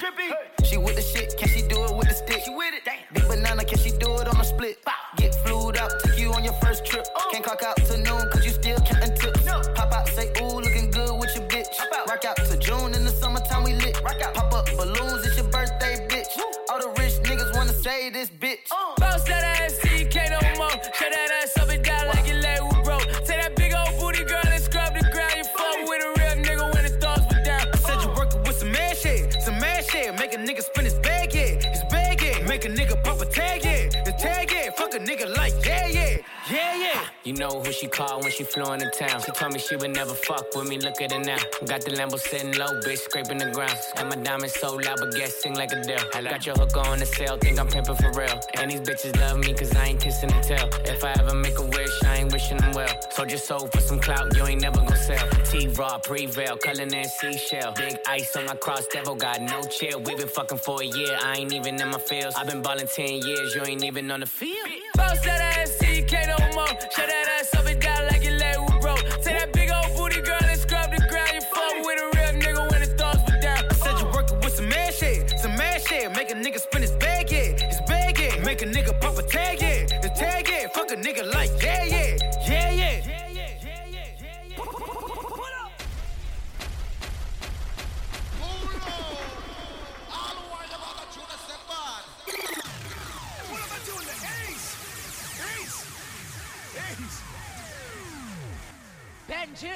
Speaker 22: She with the shit, can she do it with the stick? She with it. Big banana, can she do it on a split? Get flued up, take you on your first trip. Oh. Can't clock out to noon, cause you still counting tips. Pop out, say, ooh, looking good with your bitch. Out. Rock out to June in the summertime, we lit. Rock out. Pop up balloons, it's your birthday, bitch. All the rich niggas wanna say this bitch.
Speaker 38: Bounce You
Speaker 32: know who she called when she flew into town. She told me she would never fuck with me. Look at her now. Got the Lambo sitting low, bitch, scraping the ground. And my diamonds so loud, but guess sing like a deal. I got your hook on the sale, think I'm pimping for real. And these bitches love me cause I ain't kissing and tell. If I ever make a wish, I ain't wishing them well. So just sold for some clout, you ain't never gonna sell. T-Raw, prevail, culling and seashell. Big ice on my cross, devil got no chill. We been fucking for a year, I ain't even in my feels. I've been balling 10 years, you ain't even on the field.
Speaker 38: Ass, Benji,